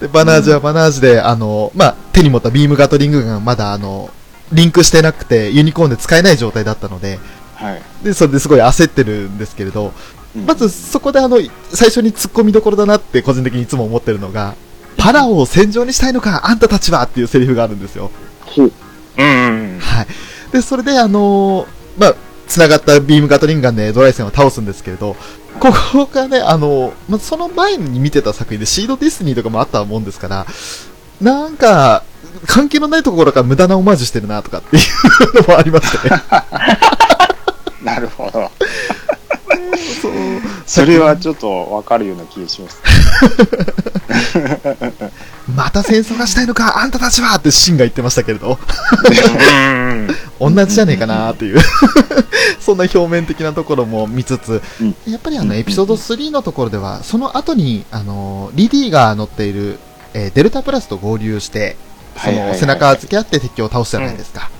で、バナージはバナージで、あの、まあ、手に持ったビームガトリングがまだあの、リンクしてなくて、ユニコーンで使えない状態だったので、はい。で、それですごい焦ってるんですけれど、まずそこであの、最初に突っ込みどころだなって個人的にいつも思ってるのが、パラオを戦場にしたいのか、あんたたちはっていうセリフがあるんですよ。ほう。うんうん。はい。で、それで、あのーまあ、繋がったビームガトリンガンでドライセンを倒すんですけれど、ここがね、あのーまあ、その前に見てた作品でシードディスニーとかもあったもんですから、なんか、関係のないところから無駄なオマージュしてるなとかっていうのもありましてね。なるほど。そう。それはちょっとわかるような気がします。また戦争がしたいのか、あんたたちはってシンが言ってましたけれど、うん。同じじゃねえかなっていう、そんな表面的なところも見つつ、うんやっぱりあの、エピソード3のところでは、その後に、あの、リディが乗っている、えーデルタプラスと合流して、その背中を付け合って敵を倒すじゃないですか。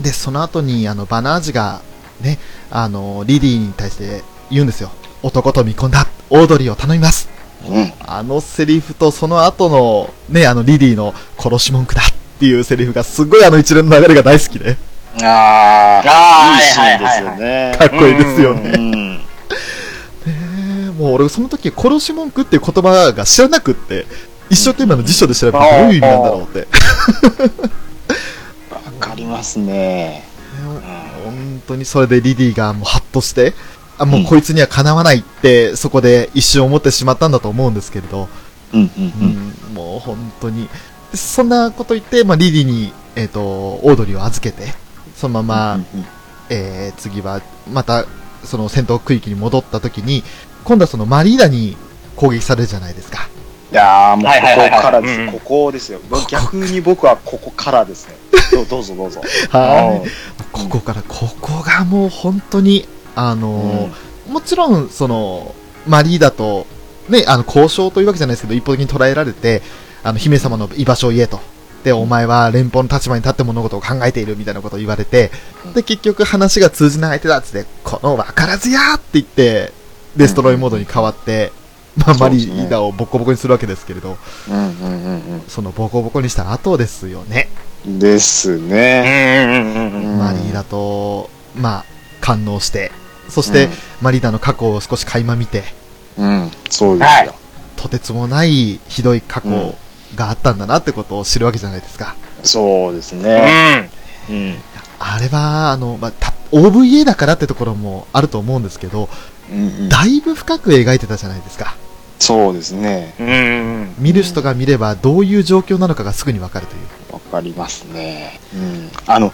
で、その後に、あの、バナージが、ね、あの、リディに対して言うんですよ。男と見込んだ、オードリーを頼みます。うん。あのセリフとその後の、ね、あのリディの殺し文句だっていうセリフがすごいあの一連の流れが大好きで、ああ、あーいいシーンですよね。かっこいいですようね。ん。ねもう俺その時殺し文句っていう言葉が知らなくって、一生懸命あの辞書で調べてどういう意味なんだろうって。わかりますね。本当にそれでリディがもうハッとして、あ、もうこいつにはかなわないって、そこで一瞬思ってしまったんだと思うんですけれど、うんうんもう本当に。そんなこと言って、まあ、リディに、えっ、と、オードリーを預けて、そのまま、うんうんえー次は、また、その戦闘区域に戻った時に、今度はそのマリーダに攻撃されるじゃないですか。いやーもうはいはいはいはいここからです、うんここですよ。ここ逆に僕はここからですね。どうどうぞどうぞ。はい。ここから、ここがもう本当に、あのーもちろん、その、マリーダと、ね、あの、交渉というわけじゃないですけど、一方的に捉えられて、あの、姫様の居場所を言えと。で、お前は連邦の立場に立って物事を考えているみたいなことを言われて、で、結局話が通じない相手だっつって、この分からずやーって言って、デストロイモードに変わって、まあ、マリーダをボコボコにするわけですけれど、うんうんうんそのボコボコにした後ですよね。うん。ですうんね。うんうんうん。うんマリーダと、まあ、感応して、そして、マリーダの過去を少し垣間見て、うん、そうですはいよ。とてつもないひどい過去があったんだなってことを知るわけじゃないですか。そうですうね。ん。うん。あれは、あの、まあ、た OVA だからってところもあると思うんですけど、うんうんだいぶ深く描いてたじゃないですか。そうですね。うんうん見る人が見ればどういう状況なのかがすぐにわかるという。わかりますね。うん。あの、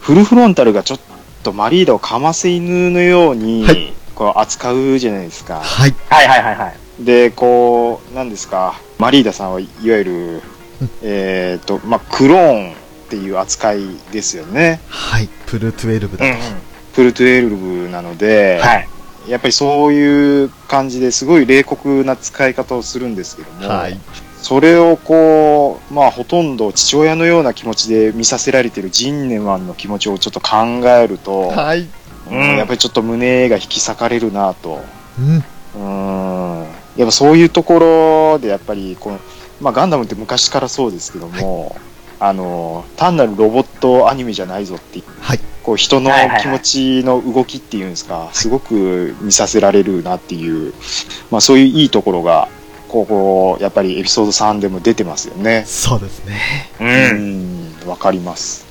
フルフロンタルがちょっとマリーダをかませ犬のように、はいこう扱うじゃないですか。はい。はいはいはいはい。で、こう、なんですか、マリーダさんはいわゆる、えっ、と、まあ、クローンっていう扱いですよね。はい。プル12だと。うんうん。プル12なので、はい。やっぱりそういう感じですごい冷酷な使い方をするんですけども、はい。それをこう、まあほとんど父親のような気持ちで見させられているジンネマンの気持ちをちょっと考えると、はい。うんうんやっぱりちょっと胸が引き裂かれるなと。うん。うん。やっぱそういうところでやっぱりこの、まあガンダムって昔からそうですけども、あの、単なるロボットアニメじゃないぞっていうはい。こう人のはいはいはい気持ちの動きっていうんですか、すごく見させられるなっていう、まあそういういいところが、ここ、やっぱりエピソード3でも出てますよね。そうですね。うん。ん、わかります。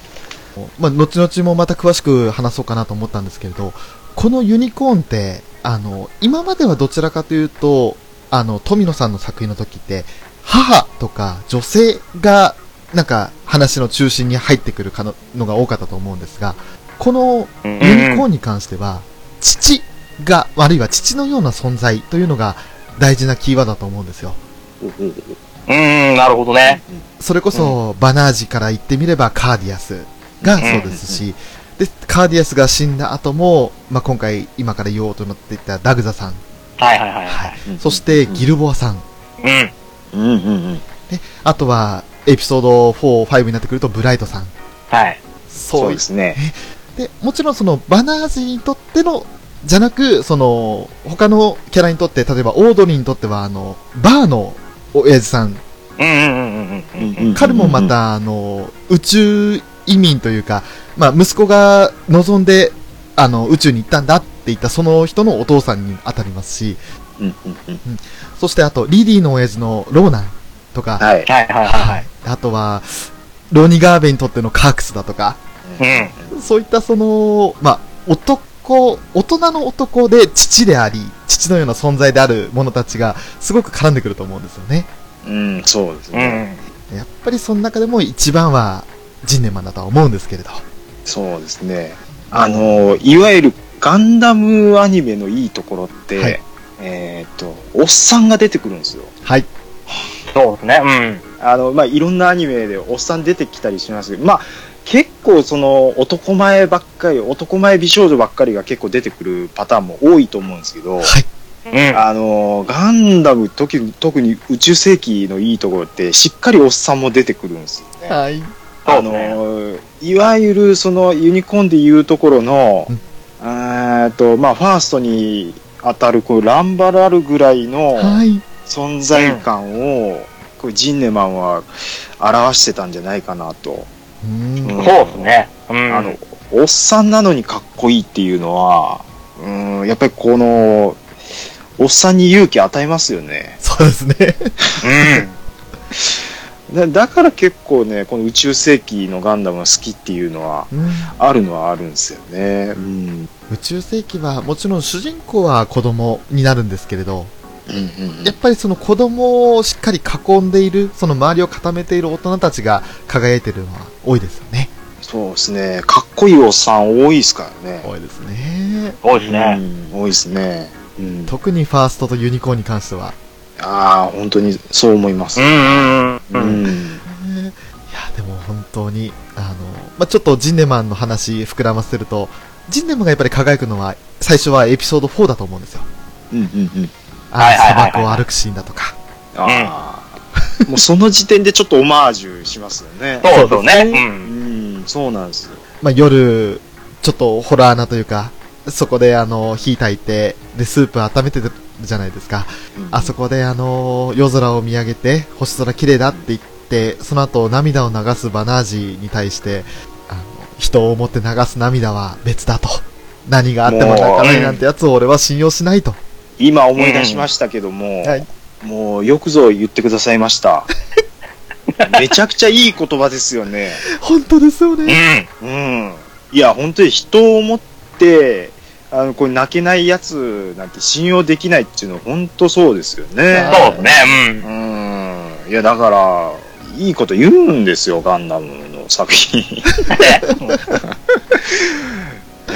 まあ、後々もまた詳しく話そうかなと思ったんですけれど、このユニコーンって、あの、今まではどちらかというと、あの、富野さんの作品の時って、母とか女性が、なんか、話の中心に入ってくるかののが多かったと思うんですが、このユニコーンに関しては、父が、あるいは父のような存在というのが大事なキーワードだと思うんですよ。うん、なるほどね。それこそ、バナージから言ってみればカーディアスがそうですし、で、カーディアスが死んだ後も、まあ、今回、今から言おうと思っていたダグザさん、はいはいはいははいい。そしてギルボアさん、うん。うんうんうん。あとは、エピソード4、5になってくるとブライトさん。はい。そそうですね。で、もちろんその、バナージにとっての、じゃなく、その、他のキャラにとって、例えば、オードリーにとっては、あの、バーの親父さん、うんうんうんうんうん。彼もまた、あの、宇宙移民というか、まあ、息子が望んで、あの、宇宙に行ったんだって言ったその人のお父さんに当たりますし、うんうんうん。そしてあと、リディの親父のローナンとか、はい。はいはいはいあとは、ロニガーベにとってのカークスだとか、はい。そういったその、まあ、男、大人の男で父であり、父のような存在である者たちが、すごく絡んでくると思うんですよね。うん、そうですうん。うね。ん。やっぱりその中でも一番は、ジンネマンだとは思うんですけれど。そうですね。あの、いわゆるガンダムアニメのいいところって、はいえっ、と、おっさんが出てくるんですよ。はい。そうですね。うん。あの、まあ、いろんなアニメでおっさん出てきたりしますけど、まあ、結構その男前ばっかり、男前美少女ばっかりが結構出てくるパターンも多いと思うんですけど、はい。うん。あの、ガンダム時、特に宇宙世紀のいいところって、しっかりおっさんも出てくるんですよね。はい。あ。の、いわゆるそのユニコーンでいうところの、うんえーっと、まあ、ファーストに当たる、こう、ランバラルぐらいのはい。存在感を、こうジンネマンは表してたんじゃないかなと。そうですね。うん。あの、おっさんなのにかっこいいっていうのは、うん、やっぱりこの、おっさんに勇気与えますよね。そうですね。うん。だだから結構ね、この宇宙世紀のガンダムが好きっていうのは、うんあるのはあるんですよね。うん。宇宙世紀は、もちろん主人公は子供になるんですけれど、やっぱりその子供をしっかり囲んでいる、その周りを固めている大人たちが輝いているのは多いですよね。そうですね。かっこいいおっさん多いですからね。多いですね。そうですね。うん、多いですね。うん。特にファーストとユニコーンに関しては。ああ、本当にそう思います。うんうんうん。ううん。ん。いや、でも本当に、あの、まあ、ちょっとジンネマンの話膨らませると、ジンネマンがやっぱり輝くのは、最初はエピソード4だと思うんですよ。うんうんうん。あのはいはいはいはい砂漠を歩くシーンだとか。ああ。もうその時点でちょっとオマージュしますよね。そう。そうですうん、そうなんですよ。まあ、夜、ちょっとホラーなというか、そこであの、火焚いて、で、スープ温めてるじゃないですか。あそこであの、夜空を見上げて、星空綺麗だって言って、その後涙を流すバナージに対して、あの、人を思って流す涙は別だと。何があっても泣かないなんてやつを俺は信用しないと。今思い出しましたけども、はいもうよくぞ言ってくださいました。めちゃくちゃいい言葉ですよね。本当ですよね。うん。うん。いや、本当に人を思って、あの、これ泣けないやつなんて信用できないっていうのは本当そうですよね。そうですね。うん。いや、だから、いいこと言うんですよ、ガンダムの作品。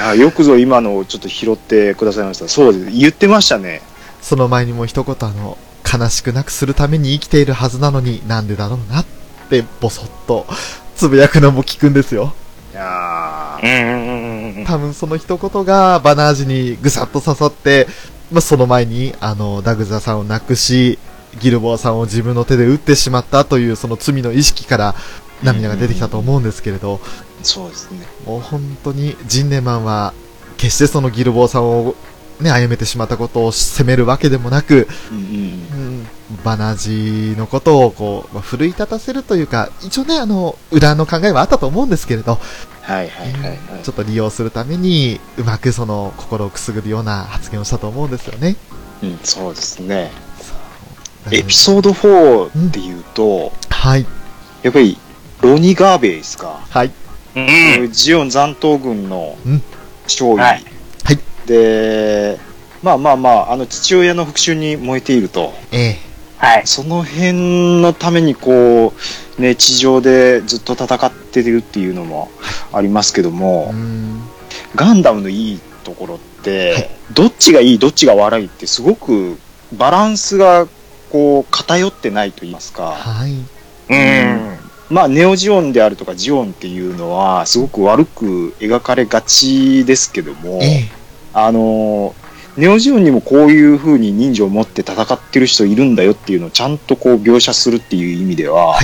いや、よくぞ今のをちょっと拾ってくださいました。そうです。言ってましたね。その前にもう一言あの、悲しくなくするために生きているはずなのになんでだろうなって、ぼそっと、つぶやくのも聞くんですよ。いやうん。うんうんうんうん。多分その一言がバナージにぐさっと刺さって、まあ、その前に、あの、ダグザさんを亡くし、ギルボアさんを自分の手で撃ってしまったというその罪の意識から涙が出てきたと思うんですけれど、そうですね。もう本当にジンネマンは決してそのギルボアさんをね、殺めてしまったことを責めるわけでもなく、うんうんうん、バナージのことをこう、まあ奮い立たせるというか、一応ね、あの、裏の考えはあったと思うんですけれど、はいはいはいはい。ちょっと利用するために、うまくその心をくすぐるような発言をしたと思うんですよね。うん、そうですね。エピソード4っていうと、はい、やっぱり、ロニ・ガーベイですか？はい、うん。ジオン残党軍のうん勝利。はいはいで、まあまあまあ、あの父親の復讐に燃えていると。え。その辺のためにこう、ね、地上でずっと戦ってるっていうのもありますけども、うん、ガンダムのいいところって、はいどっちがいい、どっちが悪いってすごくバランスがこう偏ってないと言いますか。はい、うん。まあ、ネオジオンであるとかジオンっていうのはすごく悪く描かれがちですけども、ええあの、ネオジオンにもこういう風に人情を持って戦ってる人いるんだよっていうのをちゃんとこう描写するっていう意味では、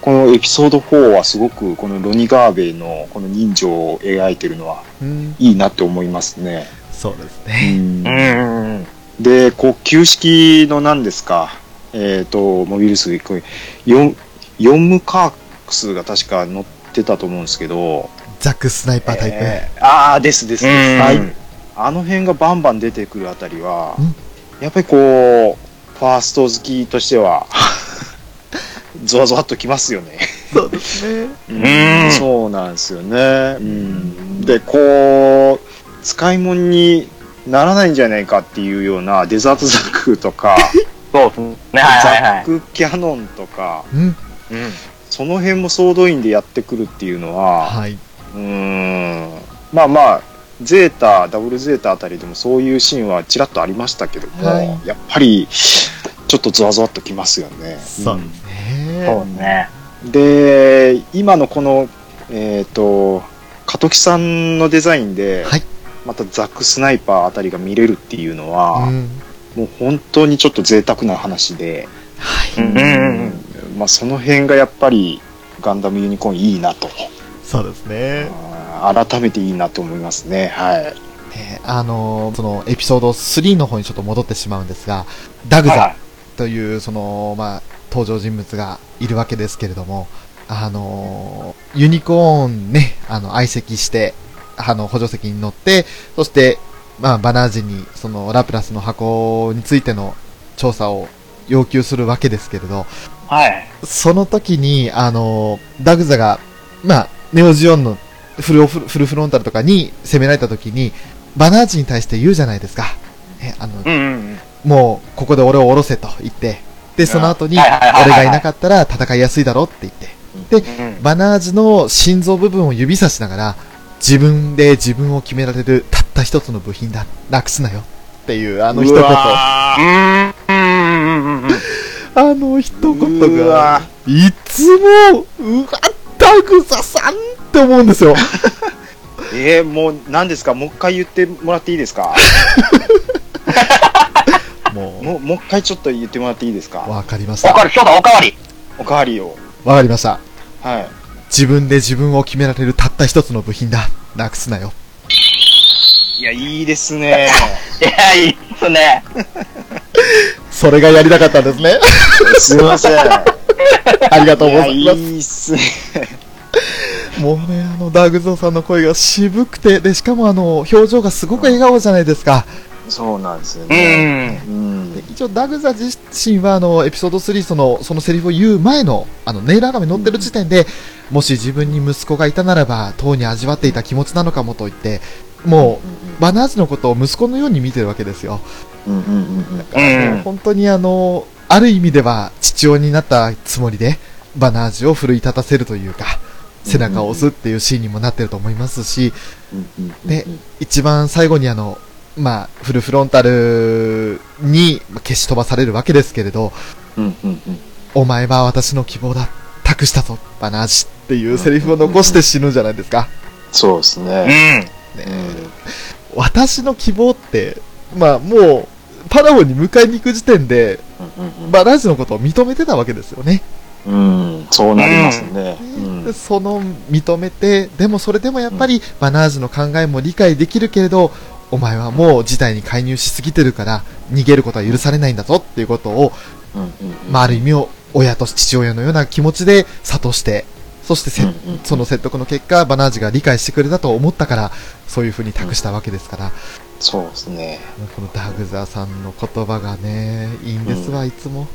このエピソード4はすごくこのロニ・ガーベイのこの人情を描いてるのはうん、いいなって思いますね。そうですうね。んうん。で、こう、旧式の何ですか、えっ、と、モビルスー、これヨン、ヨンムカークスが確か乗ってたと思うんですけど、ザックスナイパータイプ。えーああ、ですですです。うんはい。あの辺がバンバン出てくるあたりは、うんやっぱりこう、ファースト好きとしては、ゾワゾワっときますよね。そうですね。うんそうなんですよね。うん、で、こう、使い物にならないんじゃないかっていうようなデザートザックとか、そうですね。はいはいはい。ザックキャノンとか、うん。その辺も総動員でやってくるっていうのは、はい。うーん、まあまあ、ゼータ、ダブルゼータあたりでもそういうシーンはちらっとありましたけども、はいやっぱり、ちょっとゾワゾワっときますよね。そうね。そうですね。で、今のこの、えっ、と、加藤さんのデザインで、はいまたザック・スナイパーあたりが見れるっていうのは、うん。もう本当にちょっと贅沢な話で、はい。うんうんうんまあその辺がやっぱりガンダムユニコーンいいなと、そうですね。改めていいなと思いますね。はい。ねあのーそのエピソード3の方にちょっと戻ってしまうんですが、ダグザはという、その、まあ、登場人物がいるわけですけれども、あのーユニコーンね、あの、相席して、あの、補助席に乗って、そして、まあ、バナージに、その、ラプラスの箱についての調査を要求するわけですけれど、はい。その時に、あの、ダグザが、まあ、ネオジオンのフルオフフルフロンタルとかに攻められた時に、バナージに対して言うじゃないですか。ね、あの、うんうんもう、ここで俺を降ろせと言って、で、その後に、俺がいなかったら戦いやすいだろって言って、うん。うんバナージの心臓部分を指さしながら、自分で自分を決められるたった一つの部品だ。なくすなよ。っていう、あの一言。うあの一言うわが、いつも、うわ、ダグザさんって思うんですよ。ー えー、もう何ですか？もう一回言ってもらっていいですか？も もうもう一回ちょっと言ってもらっていいですう、か？わかりました。おかわり、翔太おかわり。おかわりを。わかりました。はい。自分で自分を決められるたった一つの部品だ。なくすなよ。いや、いいですね。いや、いいっすね。それがやりたかったんですね。すいません。ありがとうございます。いやいいっすね。もうね、あの、ダグゾーさんの声が渋くて、で、しかもあの、表情がすごく笑顔じゃないですか。そうなんですようね。ん。うん。で一応、ダグザ自身は、あの、エピソード3、その、そのセリフを言う前の、あの、ネイルアガメ乗ってる時点で、もし自分に息子がいたならば、当に味わっていた気持ちなのかもと言って、もう、バナージのことを息子のように見てるわけですよ。うんうんうんだから本当にあの、ある意味では父親になったつもりで、バナージを奮い立たせるというか、背中を押すっていうシーンにもなってると思いますし。で一番最後にあの、まあ、フルフロンタルにまあ消し飛ばされるわけですけれど、うんうんうん。お前は私の希望だ、託したぞ、バナージっていうセリフを残して死ぬじゃないですか。そうですうね。ん。ねうん私の希望って、まあもう、パラゴンに迎えに行く時点で、うんバナージのことを認めてたわけですよね。うんうん。そうなりますね。うんでその認めて、でもそれでもやっぱりバナージの考えも理解できるけれど、お前はもう事態に介入しすぎてるから、逃げることは許されないんだぞっていうことを、まあある意味を親と父親のような気持ちで諭して、そしてせ、その説得の結果、バナージが理解してくれたと思ったから、そういう風に託したわけですから、そうですね。このダグザさんの言葉がね、いいんですわ、いつも。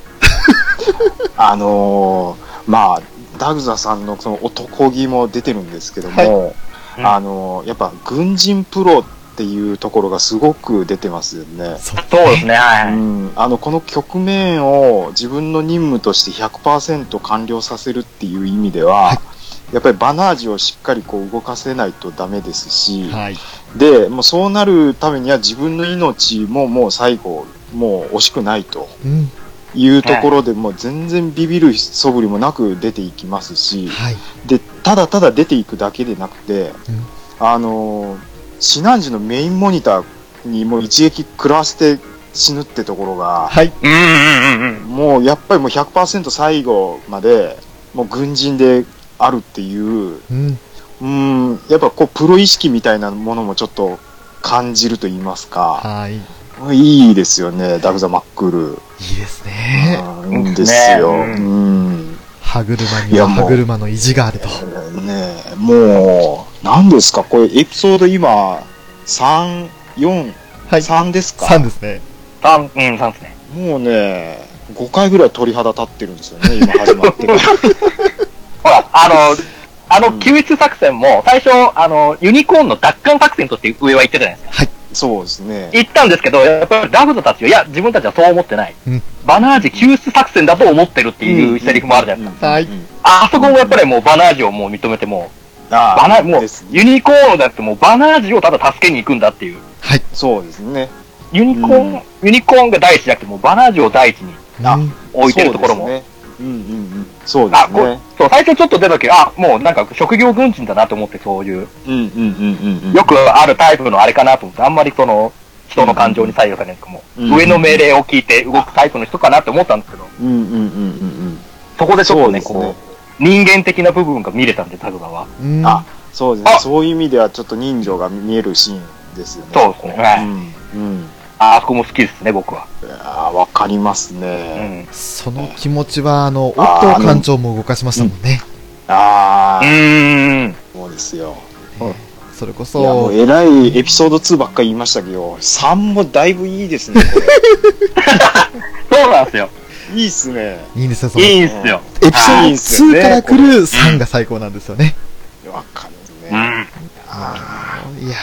あのーまあ、ダグザさんのその男気も出てるんですけども、うんあのーやっぱ軍人プロっていうところがすごく出てますよね。そうそうですね、はい。うん、あのこの局面を自分の任務として100%完了させるっていう意味では、はいやっぱりバナージをしっかりこう動かせないとダメですし、はい。でもうそうなるためには自分の命ももう最後もう惜しくないとうん。いうところでもう全然ビビる素振りもなく出ていきますしはい。でただただ出ていくだけでなくて、あのーシナンジのメインモニターにもう一撃食らわせて死ぬってところが、はい。うんうんうんうん。もうやっぱりもう100%最後までもう軍人であるっていう、うん。うん、やっぱこうプロ意識みたいなものもちょっと感じると言いますか、はい。いいですよね、ダグザ・マックル。いいですね。うんいいですよ。ねうん。歯車にはいやもう歯車の意地があると。ねえもう、何ですか、これエピソード今、3、4、はい。3ですか？3ですね。三、うん、三ですね。もうね、5回ぐらい鳥肌立ってるんですよね、今始まってから。あの、あの救出作戦も、最初、あの、ユニコーンの奪還作戦として上は言ってたじゃないですか。そうですね。言ったんですけど、やっぱりラグザたちは、いや、自分たちはそう思ってない。うんバナージ救出作戦だと思ってるっていうセリフもあるじゃないですか。はいうんあそこもやっぱりもうバナージをもう認めてもう、あバナもうです、ねユニコーンだってもうバナージをただ助けに行くんだっていう。はい。そうですね。ユニコーン、うんユニコーンが第一じゃなくてもうバナージを第一に置いてるところも。そうですね。うんうんうん。そうであ、すね。そう、最初ちょっと出た時、あ、もうなんか職業軍人だなと思ってそういう、うんうんうんうんうん。よくあるタイプのあれかなと思って、あんまりその、人の感情に左右されないかも、うん上の命令を聞いて動くタイプの人かなって思ったんですけど、うんうんうんうんうん。そこでちょっとね、そうですねこう、人間的な部分が見れたんで、タグガは。うんあ、そうですねあ。そういう意味ではちょっと人情が見えるシーンですよね。そうですね。うはいん。うん。ああそこも好きですね、僕は。あわかりますうね。ん。その気持ちは、あの、オあーットー艦長も動かしましたもんね。ああ、うーん。そうですよ。それこいや、もそう、えらいエピソード2ばっかり言いましたけど、3もだいぶいいですね。こ そうなんですよ。れいいっすね。いいんですよ、その、いエいんすよ。ピソード2から来る3が最高なんですよね。わかるね。うん。あいやー、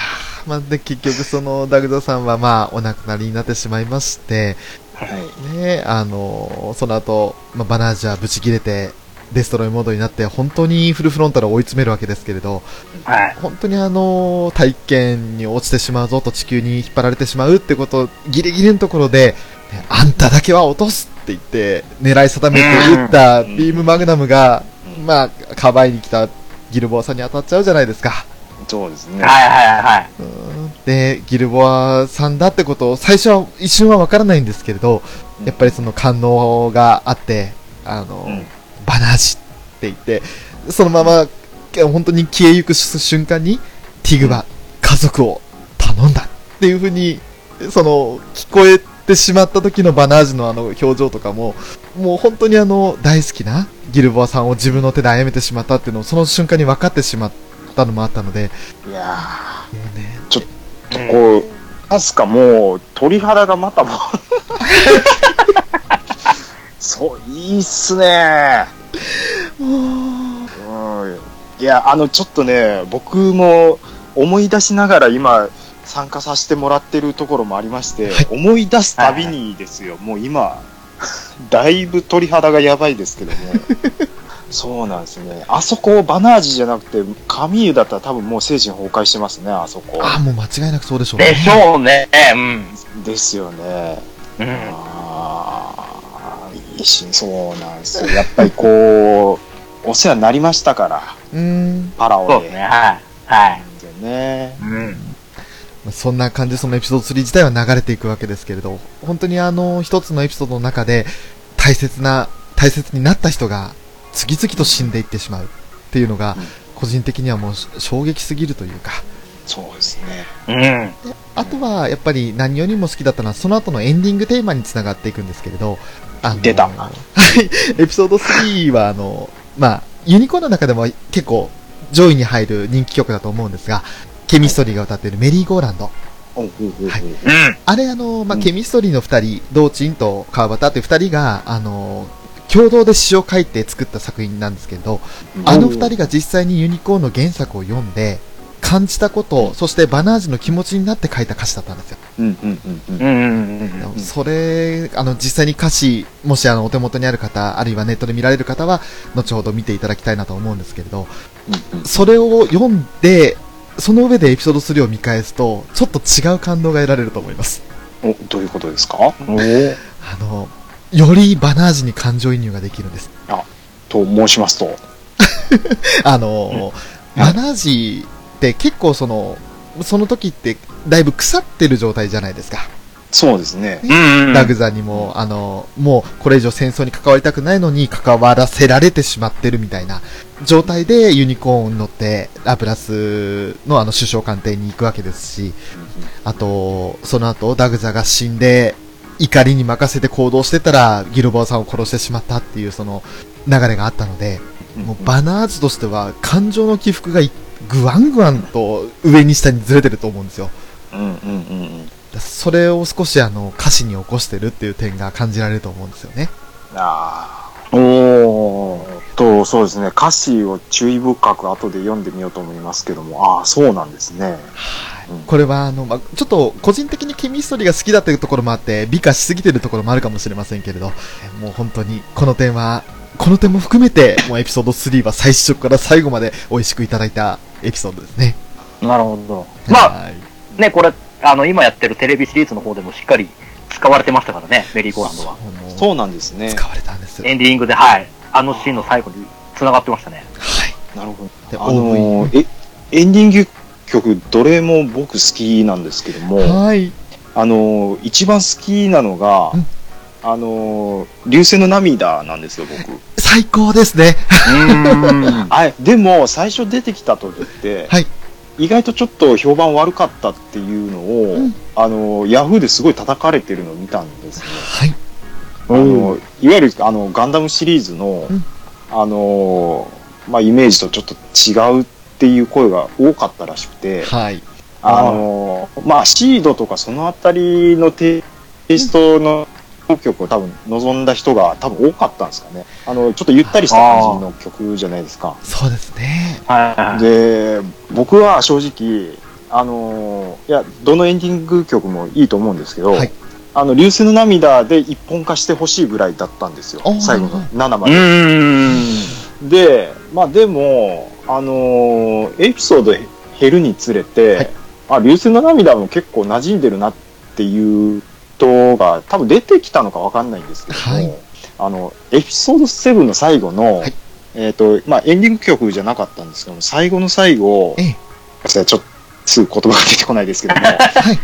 まあ、で、結局その、ダグザさんはまあ、お亡くなりになってしまいまして、ーはい。ね、あのその後、まあ、バナージはブチ切れて、デストロイモードになって、本当にフルフロンタルを追い詰めるわけですけれど、はい。本当にあの大気圏に落ちてしまうぞと地球に引っ張られてしまうってこと、ギリギリのところで、ねあんただけは落とすって言って、狙い定めて撃ったビームマグナムが、うんまあ、かばいに来たギルボアさんに当たっちゃうじゃないですか。そうですね。はいはいはい。うんで、ギルボアさんだってことを最初は一瞬はわからないんですけれど、やっぱりその感能があって、あの、うんバナージって言って、そのまま、本当に消えゆく瞬間に、ティグは家族を頼んだっていう風に、その、聞こえてしまった時のバナージのあの表情とかも、もう本当にあの、大好きなギルボアさんを自分の手で殺めてしまったっていうのをその瞬間に分かってしまったのもあったので、いやもうね、ーこう、アスカもう鳥肌がまたもう。そう、いいっすね。うん。いや、あの、ちょっとね、僕も思い出しながら今、参加させてもらってるところもありまして、はい思い出すたびにですよ、もう今、だいぶ鳥肌がやばいですけども。そうなんですね。あそこ、バナージじゃなくて、カミーユだったら多分もう精神崩壊してますね、あそこ。ああ、もう間違いなくそうでしょうね。でしょうね。うん。ですよね。うん。ああ、いいし、そうなんですよ。やっぱりこう、お世話になりましたから、うーん。パラオで。そうね。はい。はい。でね。うん。まあそんな感じでそのエピソード3自体は流れていくわけですけれど、本当にあの、一つのエピソードの中で、大切な、大切になった人が、次々と死んでいってしまうっていうのがうん、個人的にはもう衝撃すぎるというか、そうですね。うん。であとはやっぱり何よりも好きだったのは、その後のエンディングテーマにつながっていくんですけれど、あの出たはい、エピソード3はあの、まあ、ユニコーンの中でも結構上位に入る人気曲だと思うんですが、ケミストリーが歌っているメリーゴーランド。はいうん。あれあの、まあ、うんケミストリーの二人、ドーチンと川端っていう二人が、あの、共同で詩を書いて作った作品なんですけれど、あの二人が実際にユニコーンの原作を読んで、感じたこと、そしてバナージの気持ちになって書いた歌詞だったんですよ。うんうんうんうん。うん。うん。うんそれ、あの、実際に歌詞、もしあの、お手元にある方、あるいはネットで見られる方は、後ほど見ていただきたいなと思うんですけれど、うんうんそれを読んで、その上でエピソード3を見返すと、ちょっと違う感動が得られると思います。お、どういうことですか？お あの、よりバナージに感情移入ができるんです。と申しますと。あの、バナージって結構その、その時ってだいぶ腐ってる状態じゃないですか。そうですね。うん。ダグザにも、あの、もうこれ以上戦争に関わりたくないのに関わらせられてしまってるみたいな状態でユニコーンに乗ってラプラスのあの首相官邸に行くわけですし、あと、その後ダグザが死んで怒りに任せて行動してたらギルボアさんを殺してしまったっていうその流れがあったので、もうバナージとしては感情の起伏がいぐわんぐわんと上に下にずれてると思うんですよ。うんうんうんうん。それを少しあの、歌詞に起こしてるっていう点が感じられると思うんですよね。あおー。あ。と、そうですね。歌詞を注意深く後で読んでみようと思いますけども、ああ、そうなんですね。これはあの、まあ、ちょっと個人的にケミストリーが好きだというところもあって、美化しすぎてるところもあるかもしれませんけれど、もう本当にこの点は、この点も含めて、もうエピソード3は最初から最後まで美味しくいただいたエピソードですね。なるほど。まあ、はいね、これ、あの、今やってるテレビシリーズの方でもしっかり使われてましたからね、メリーゴーランドは。そうなんですね。使われたんです。はい。エンディングで、はい。あのシーンの最後に繋がってましたね。なるほで、ど。あのー、え、エンディング曲、どれも僕好きなんですけども、はい。あのー、一番好きなのが、うんあのー、流星の涙なんですよ、僕。最高ですね。うん。あでも、最初出てきた時って、はい。意外とちょっと評判悪かったっていうのを、うんあの、ヤフーですごい叩かれてるのを見たんですね。はい。あの、いわゆるあの、ガンダムシリーズの、うんあの、まあ、イメージとちょっと違うっていう声が多かったらしくて、はい。あの、まあ、シードとかそのあたりのテイストの曲を多分望んだ人が多分多かったんですかね。あの、ちょっとゆったりした感じの曲じゃないですか。そうですね。はいはい。で、僕は正直、あのいや、どのエンディング曲もいいと思うんですけど、はいあの、流星の涙で一本化してほしいぐらいだったんですよ。最後の7まうで。ん。で、まあでも、あのエピソード減るにつれて、はい。あ、流星の涙も結構馴染んでるなっていう人が多分出てきたのかわかんないんですけども、はい。あの、エピソード7の最後の、はい。えっ、と、まあエンディング曲じゃなかったんですけども、最後の最後、ちょっとすぐ言葉が出てこないですけども、はい。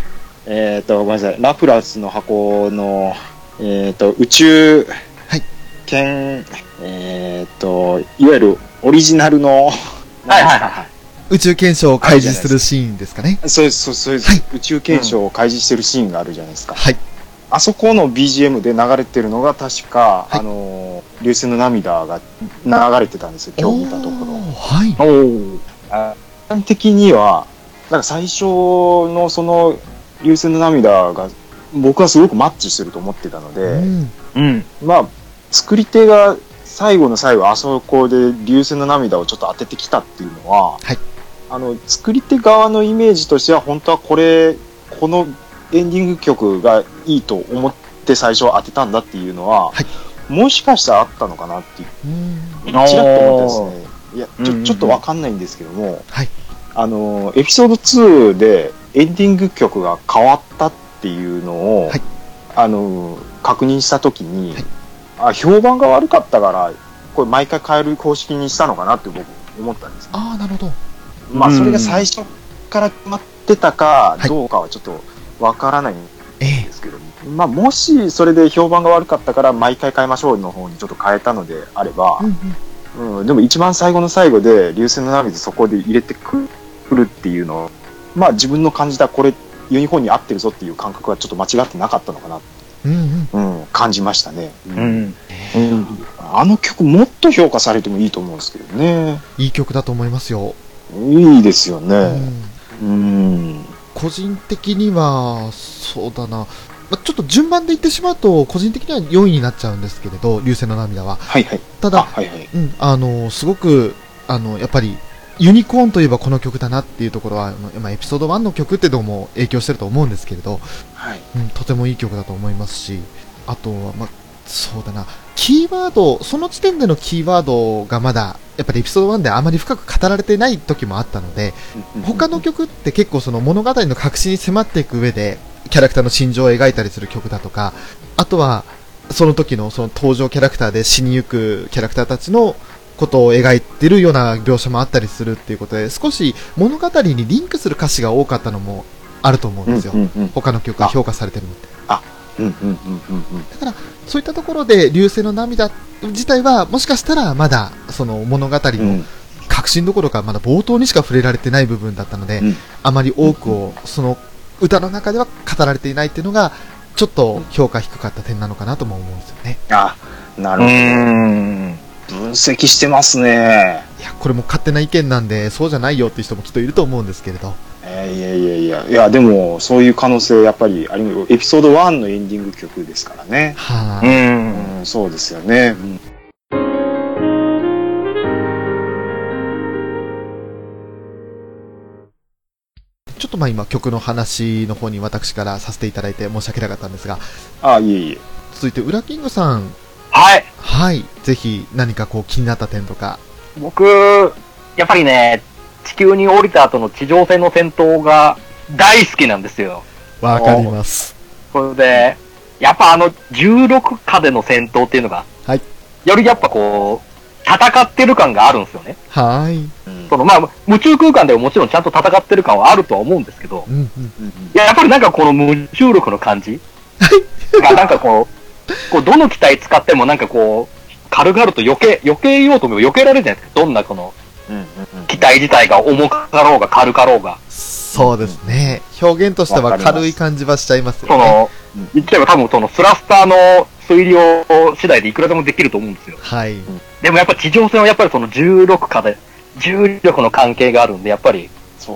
えっと、ごめんなさい、ラプラスの箱の、えっ、と、宇宙はい。剣、えっ、と、いわゆるオリジナルの、はいはいはいはい。宇宙検証を開示するシーンですかね。そうです、そうですそうです、はい宇宙検証を開示してるシーンがあるじゃないですか。はい。あそこの BGM で流れてるのが確か、はいあのー、流星の涙が流れてたんですよ、今日見たところ。おーはい。おー。あ一般的には、なんか最初のその流星の涙が僕はすごくマッチすると思ってたので、うん。うん。まあ、作り手が最後の最後あそこで流星の涙をちょっと当ててきたっていうのは、はい。あの、作り手側のイメージとしては本当はこれ、このエンディング曲がいいと思って最初当てたんだっていうのは、はい。もしかしたらあったのかなっていうちらっと思ってですね、いや、ちょ、ちょっとわかんないんですけども、はい。あの、エピソード2でエンディング曲が変わったっていうのを、はい。あの、確認したときに、はいあ、評判が悪かったから、これ毎回変える公式にしたのかなって僕思ったんです。ああ、なるほど。まあ、うんそれが最初から決まってたかはいどうかはちょっとわからないんええですけど、まあ、もしそれで評判が悪かったから毎回変えましょうの方にちょっと変えたのであれば、うんうん。うん、でも一番最後の最後で流星の涙そこで入れてくるっていうのをまあ自分の感じたこれユニコーンに合ってるぞっていう感覚はちょっと間違ってなかったのかな、うんうん。うん、感じましたね、ううんん。あの曲もっと評価されてもいいと思うんですけどねいい曲だと思いますよ。いいですようねん。うん、個人的には、そうだな。まあちょっと順番で言ってしまうと、個人的には4位になっちゃうんですけれど、流星の涙は。はいはいあただ、はいはいうん、あの、すごく、あの、やっぱり、ユニコーンといえばこの曲だなっていうところは、まあエピソード1の曲っていうのも影響してると思うんですけれど、はい。うん、とてもいい曲だと思いますし、あとは、まあ、そうだな、キーワード、その時点でのキーワードがまだ、やっぱりエピソード1であまり深く語られてない時もあったので、他の曲って結構その物語の核心に迫っていく上で、キャラクターの心情を描いたりする曲だとか、あとは、その時のその登場キャラクターで死にゆくキャラクターたちのことを描いてるような描写もあったりするっていうことで、少し物語にリンクする歌詞が多かったのもあると思うんですよ。うんうんうん他の曲が評価されてるのって。うんうんうんうんうんだから、そういったところで、流星の涙自体は、もしかしたらまだ、その物語うんの核心どころか、まだ冒頭にしか触れられてない部分だったので、うんあまり多くを、その歌の中では語られていないっていうのが、ちょっと評価低かった点なのかなとも思うんですよね。あなるうほどん。分析してますねいや、これも勝手な意見なんで、そうじゃないよっていう人もきっといると思うんですけれど、えやいやいやいや、いや、でも、そういう可能性、やっぱり、ありエピソード1のエンディング曲ですからね。はい、うん。うん、そうですよね。うんちょっとまあ今曲の話の方に私からさせていただいて申し訳なかったんですが、あ、いえいえ。続いて、ウラキングさん、はい。はい、ぜひ何かこう気になった点とか、僕、やっぱりね、地球に降りた後の地上戦の戦闘が大好きなんですよ。わかります。それで、やっぱあの16下での戦闘っていうのが、はいよりやっぱこう、戦ってる感があるんですよね。はい。そのまあ、宇宙空間でももちろんちゃんと戦ってる感はあるとは思うんですけど、うんうん。いや、やっぱりなんかこの無重力の感じがなんかこう、こうどの機体使ってもなんかこう、軽々と避け、避けようと思えば避けられるじゃないですか。どんなこの機体自体が重かろうが軽かろうが。そうですね。表現としては軽い感じはしちゃいますよね。その、言っちゃえば多分そのスラスターの水量次第でいくらでもできると思うんですよ。はい。でもやっぱ地上戦はやっぱりその16下で、重力の関係があるんで、やっぱり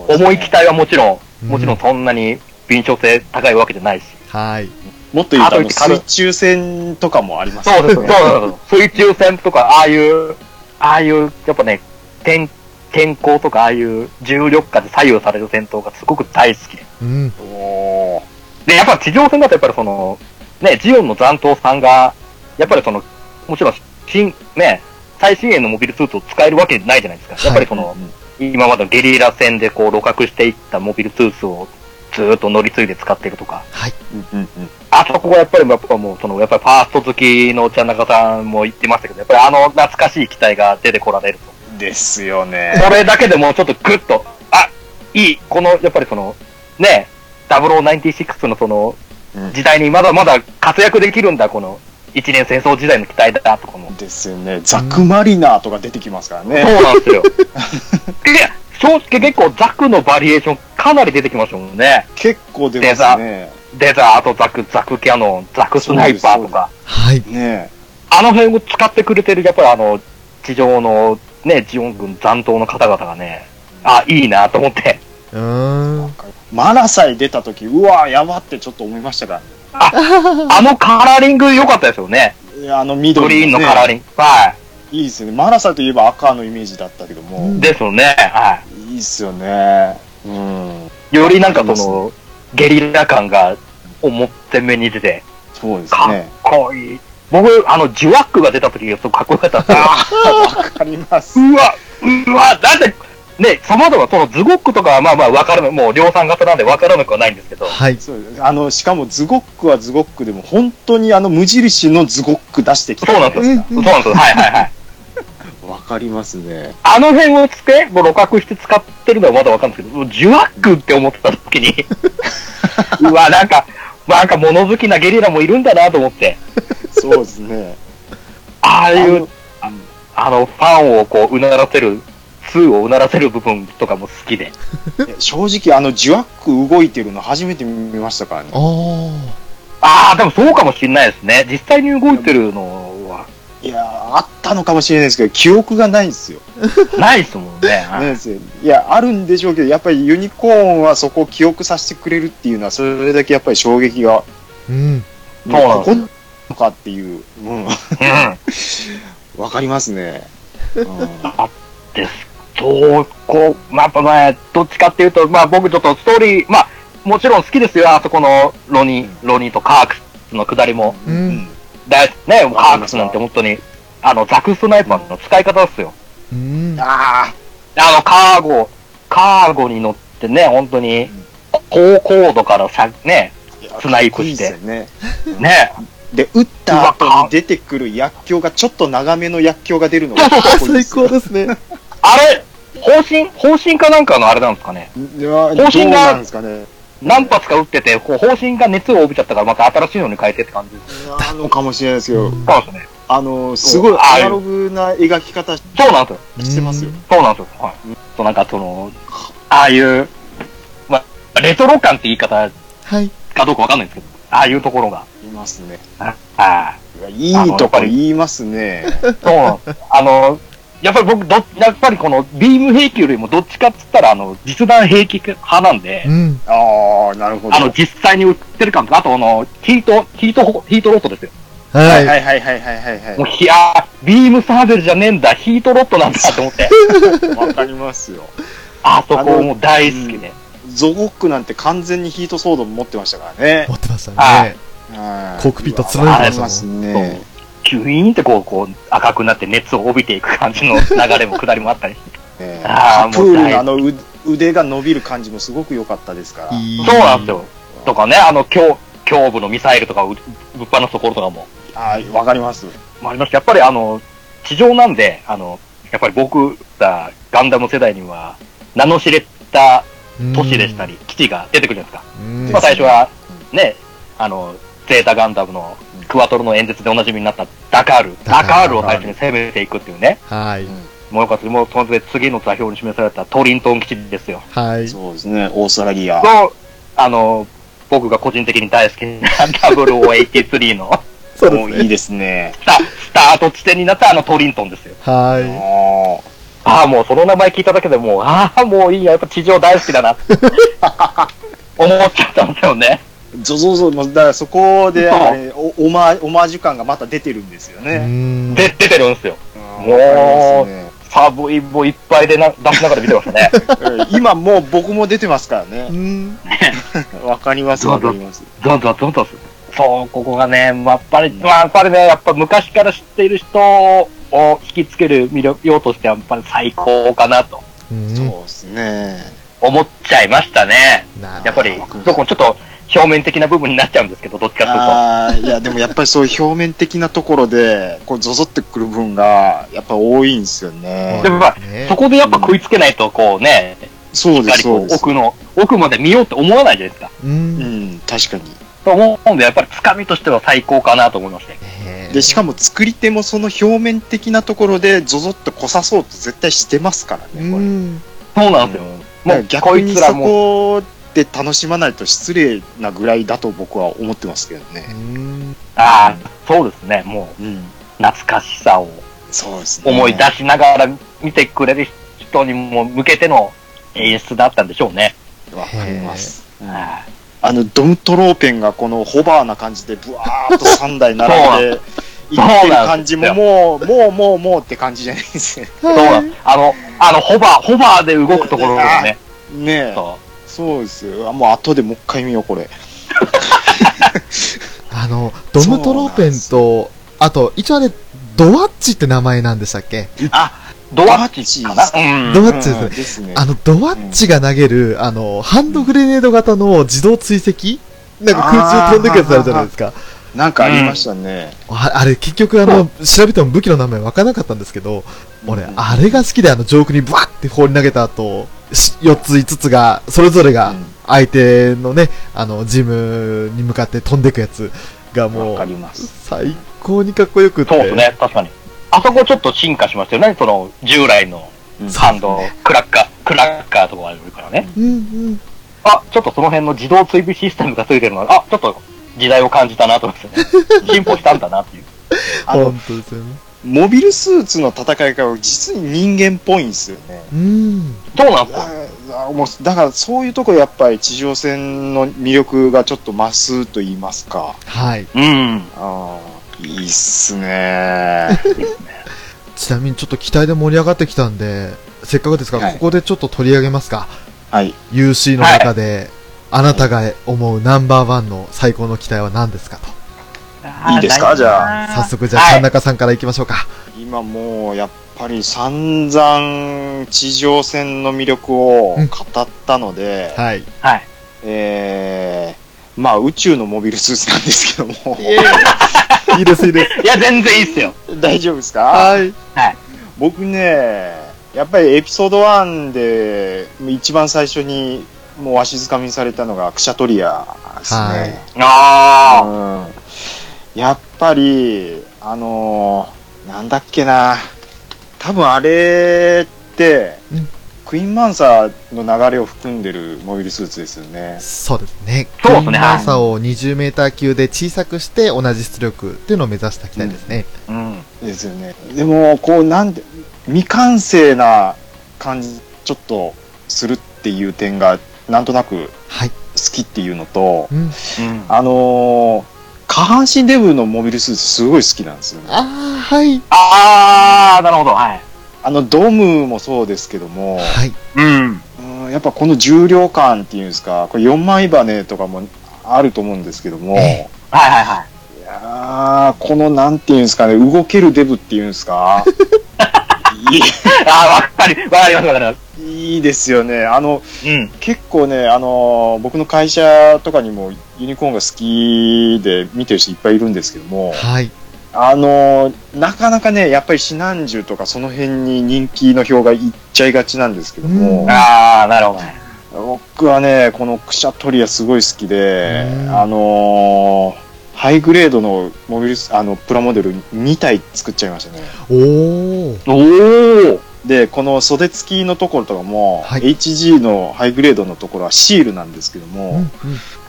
重い機体はもちろうんん、もちろんそんなに敏捷性高いわけじゃないし。はい。もっと言うと、水中戦とかもありますそうです、そうね。です。水中戦とか、ああいう、ああいう、やっぱね、天、天候とか、ああいう重力下で左右される戦闘がすごく大好きで。うん。で、やっぱ地上戦だとやっぱりその、ね、ジオンの残党さんが、やっぱりその、もちろん、新、ね、最新鋭のモビルスーツを使えるわけないじゃないですか。はいやっぱりその、今までのゲリラ戦でこう、露獲していったモビルスーツをずーっと乗り継いで使っているとか。はい。うんうんあそこがやっぱり、やっぱもう、その、やっぱりファースト好きのちゃん中さんも言ってましたけど、やっぱりあの懐かしい機体が出てこられると。うんですよね。それだけでもうちょっとグッと、あ、いい、この、やっぱりその、ね、0096のそのうん、時代にまだまだ活躍できるんだ、この、一年戦争時代の機体だと、この。ですよね。ザクマリナーとか出てきますからそうね。なんですよ。いや、正直結構ザクのバリエーションかなり出てきましたもんね。結構出ますね。デザートザク、ザクキャノン、ザクスナイパーとか。はい。ねあの辺を使ってくれてる、やっぱりあの、地上のね、ジオン軍残党の方々がね、あ、いいなと思って。うーん。マナさえ出た時、うわやばってちょっと思いましたからね。あのカラーリング良かったですよね。いやあの緑グリーンのねカラーリング。はいいですよね。マナさといえば赤のイメージだったけども、い。ですよね。はいいっすよね。うん。い。よりなんかその、ゲリラ感が表目に出て、そうですかっね。こいい。僕、あの、ジュワックが出た時がすごくかっこよかったんですよ。あ わかります。うわ、うわ、だって、ね、様々、そのズゴックとかはまあまあわからない、もう量産型なんでわからなくはないんですけど、はい。そうあの、しかもズゴックはズゴックでも、本当にあの無印のズゴック出してきたそうなんですよ。そうなんですよ。はいはいはい。わかりますね。あの辺をつけ、もう露獲して使ってるのはまだわかるんですけど、ジュワックって思ってた時に、うわ、なんか、なんか物好きなゲリラもいるんだなと思って、そうですね。ああいうあの、あの、ファンをこう、うならせる、2をうならせる部分とかも好きで。正直あのジュワック動いてるの初めて見ましたからね。ああ、でもそうかもしれないですね。実際に動いてるのは、いやーあったのかもしれないですけど、記憶がないんですよ。ないですもんね。ないですよいや、あるんでしょうけど、やっぱりユニコーンはそこを記憶させてくれるっていうのは、それだけやっぱり衝撃が、うん。そうなんですよこんのかっていう、うん、うん。わかりますね。うんです。そう、こう、まあ、やっぱね、どっちかっていうと、まあ僕ちょっとストーリー、まあ、もちろん好きですよ、あそこのロニー、ロニーとカークスの下りも。う。うんんだね、カークスなんて本当に、あの、ザクスナイパーの使い方ですよ。うん。ああの、カーゴ、カーゴに乗ってね、本当に、高高度からさ、ね、あ、スナイプしていいですよね。ね、で、撃った後に出てくる薬莢が、ちょっと長めの薬莢が出るのが最高ですね。あれ、方針、方針かなんかのあれなんですかね。方針がなんですかね。何発か撃ってて、こう方針が熱を帯びちゃったから、また新しいのに変えてって感じです。あのかもしれないですけど、そうですね。あの、すごいアナログな描き方しそうなんですよ。てますよ。そうなんですよ。はい。そうなんかその、ああいう、まあ、レトロ感って言い方はい。かどうかわかんないんですけど、ああいうところが。いますね。ああいやいいとこ言いますね。そうなんです。あの、やっぱり僕ど、やっぱりこのビーム兵器よりもどっちかっつったら、あの、実弾兵器派なんで、うん。ああ、なるほど。あの、実際に売ってる感とか、あとあの、ヒート、ヒート、ヒートロットですよ。は。はいいはいはいはいはいはいもう、いやー、ビームサーベルじゃねえんだ、ヒートロットなんだと思って、はい。わかりますよ。あそこもう大好きで。ゾゴックなんて完全にヒートソード持ってましたからね。持ってましたはね。はいコックピット貫いてましたもんありますね。キュイーンってこう、こう、赤くなって熱を帯びていく感じの流れも下りもあったりして。ええあーカプールもう大のあのう腕が伸びる感じもすごく良かったですから。そうなんですよ。とかね、あの、胸、胸部のミサイルとか、うぶっ放すところとかも、はい、わかります。もありました。やっぱりあの、地上なんで、あの、やっぱり僕らガンダム世代には、名の知れた都市でしたり、基地が出てくるじゃないですか。うん。まあ最初は、ね、あの、ゼータガンダムのクワトロの演説でおなじみになったダカール。ダカールを最初に攻めていくっていうね。はい。もうよかった。もう、その次の座標に示されたトリントン基地ですよ。はい。そうですね、オーストラリア。と、あの、僕が個人的に大好きな0083の そうですね。もういいですね。スタスタート地点になったあのトリントンですよ。はあああ、もうその名前聞いただけでもう、ああ、もういいや、やっぱ地上大好きだなって 思っちゃったんですよね。ーゾゾゾ、だからそこで、あれおオマオマージュ感がまた出てるんですよね。ん。で、出てるんですよ。うんわかりますねサブイボいっぱいでな出しながら見てましたね。う ん今もう僕も出てますからねう。ん。わかります、わかります。どんどんどんどん。そう、ここがね、まあやっぱり、まあ、やっぱりね、やっぱ昔から知っている人を引きつける魅力用としては、やっぱり最高かなとうんそうですね。思っちゃいましたね。なやっぱりどこちょっと表面的な部分になっちゃうんですけど、どっちかというと。ああ、いや、でもやっぱりそういう表面的なところで、こう、ゾゾってくる分が、やっぱ多いんですよねで。もまあ、ねそこでやっぱ食いつけないと、こうね、うです、そうです。こう奥の、奥まで見ようって思わないじゃないですか。う。うんん、確かに。と思うんで、やっぱりつかみとしては最高かなと思いまして。ねで、しかも作り手もその表面的なところで、ゾゾっとこさそうと絶対してますからうね、これ。ん。そうなんですよ。もう、こ逆にそいつらも、こで楽しまないと失礼なぐらいだと僕は思ってますけどね。うん。ああ、そうですね、もう、うん。懐かしさを。思い出しながら見てくれる人にも向けての演出だったんでしょうね。わかります。あの、ドムトローペンがこのホバーな感じで、ブワーっと3台並んで、いってる感じも、もう、もう、もう、もうって感じじゃないですね。そうなんあの、あの、ホバー、ホバーで動くところがね、ねえ。そそうですよ。あもう後でもう一回見よう、これ。あの、ドムトローペンと、あと、一応あれ、ドワッチって名前なんでしたっけ？う。ドワッチかな？うん。ドワッチですね。あの、ドワッチが投げる、あの、ハンドグレネード型の自動追跡？なんか空中飛んでくやつあるじゃないですか。なんかありましたね。ああれ、結局あの、調べても武器の名前わからなかったんですけど、俺、うんあれが好きで、あの、上空にバッて放り投げた後、4つ5つが、それぞれがうん相手のね、あの、ジムに向かって飛んでくやつがもう、ります。最高にかっこよくって。そうですね、確かに。あそこちょっと進化しましたよね、その、従来のうんハンド、クラッカー、クラッカーとかがあるからね。うんうん。あ、ちょっとその辺の自動追尾システムがついてるのが、あ、ちょっと時代を感じたなと思ってね。進歩したんだなっていう。本当ですよね。モビルスーツの戦いが実に人間っぽいんですよね。うん。そうなんですだからそういうところやっぱり地上戦の魅力がちょっと増すと言いますか。はい。うん。ああ、いいっすね。ちなみにちょっと期待で盛り上がってきたんで、せっかくですから、はいここでちょっと取り上げますか？はい。UC の中で、あなたが思うナンバーワンの最高の期待は何ですかと。いいですか？じゃ早速じゃあ、はい神中さんから行きましょうか。今もうやっぱり散々地上戦の魅力を語ったので、はい。はい。えー、まあ宇宙のモビルスーツなんですけども、いいです、いいです。いや、全然いいっすよ。大丈夫ですか？はい。はい。僕ね、やっぱりエピソード1で一番最初にもうわしづかみにされたのがクシャトリアですね。はいあうんやっぱり、あのーなんだっけな、多分あれって、うんクイーンマンサーの流れを含んでるモビルスーツですよね。そうですね。クイーンマンサーを20メーター級で小さくして同じ出力っていうのを目指した機体ですね。あ。うん。ですよね。でも、こう、なんで、未完成な感じ、ちょっとするっていう点が、なんとなくはい。好きっていうのと、うん。うん。あのー下半身デブのモビルスーツすごい好きなんですよね。ああ、はい。あー、なるほど、はい。あのドムもそうですけども、はい。うん。うんやっぱこの重量感っていうんですか、これ4枚羽とかもあると思うんですけども、えはいはいはい。いやーこのなんていうんですかね、動けるデブっていうんですか、い あー、わかり、わかりますわかります。いいいですよね。あの、うん。結構ね、あのー僕の会社とかにもユニコーンが好きで見てる人いっぱいいるんですけども、はい。あのーなかなかね、やっぱりシナンジュとかその辺に人気の票がいっちゃいがちなんですけども、うんあー、なるほどね。僕はね、このクシャトリアすごい好きで、うんあのーハイグレードのモビルス、あの、プラモデル2体作っちゃいましたね。おー。おー。で、この袖付きのところとかも、はい HG のハイグレードのところはシールなんですけども、うんうん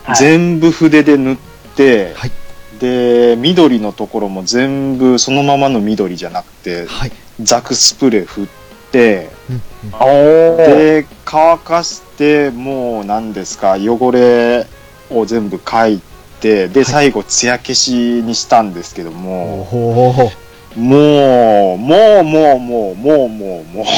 はい全部筆で塗って、はいで、緑のところも全部そのままの緑じゃなくて、はい。ザクスプレー振って、うんうん。で、乾かして、もう何ですか、汚れを全部書いて、で、い最後、艶消しにしたんですけどおも、ほー。もう、もう、もう、もう、もう、もう、もう。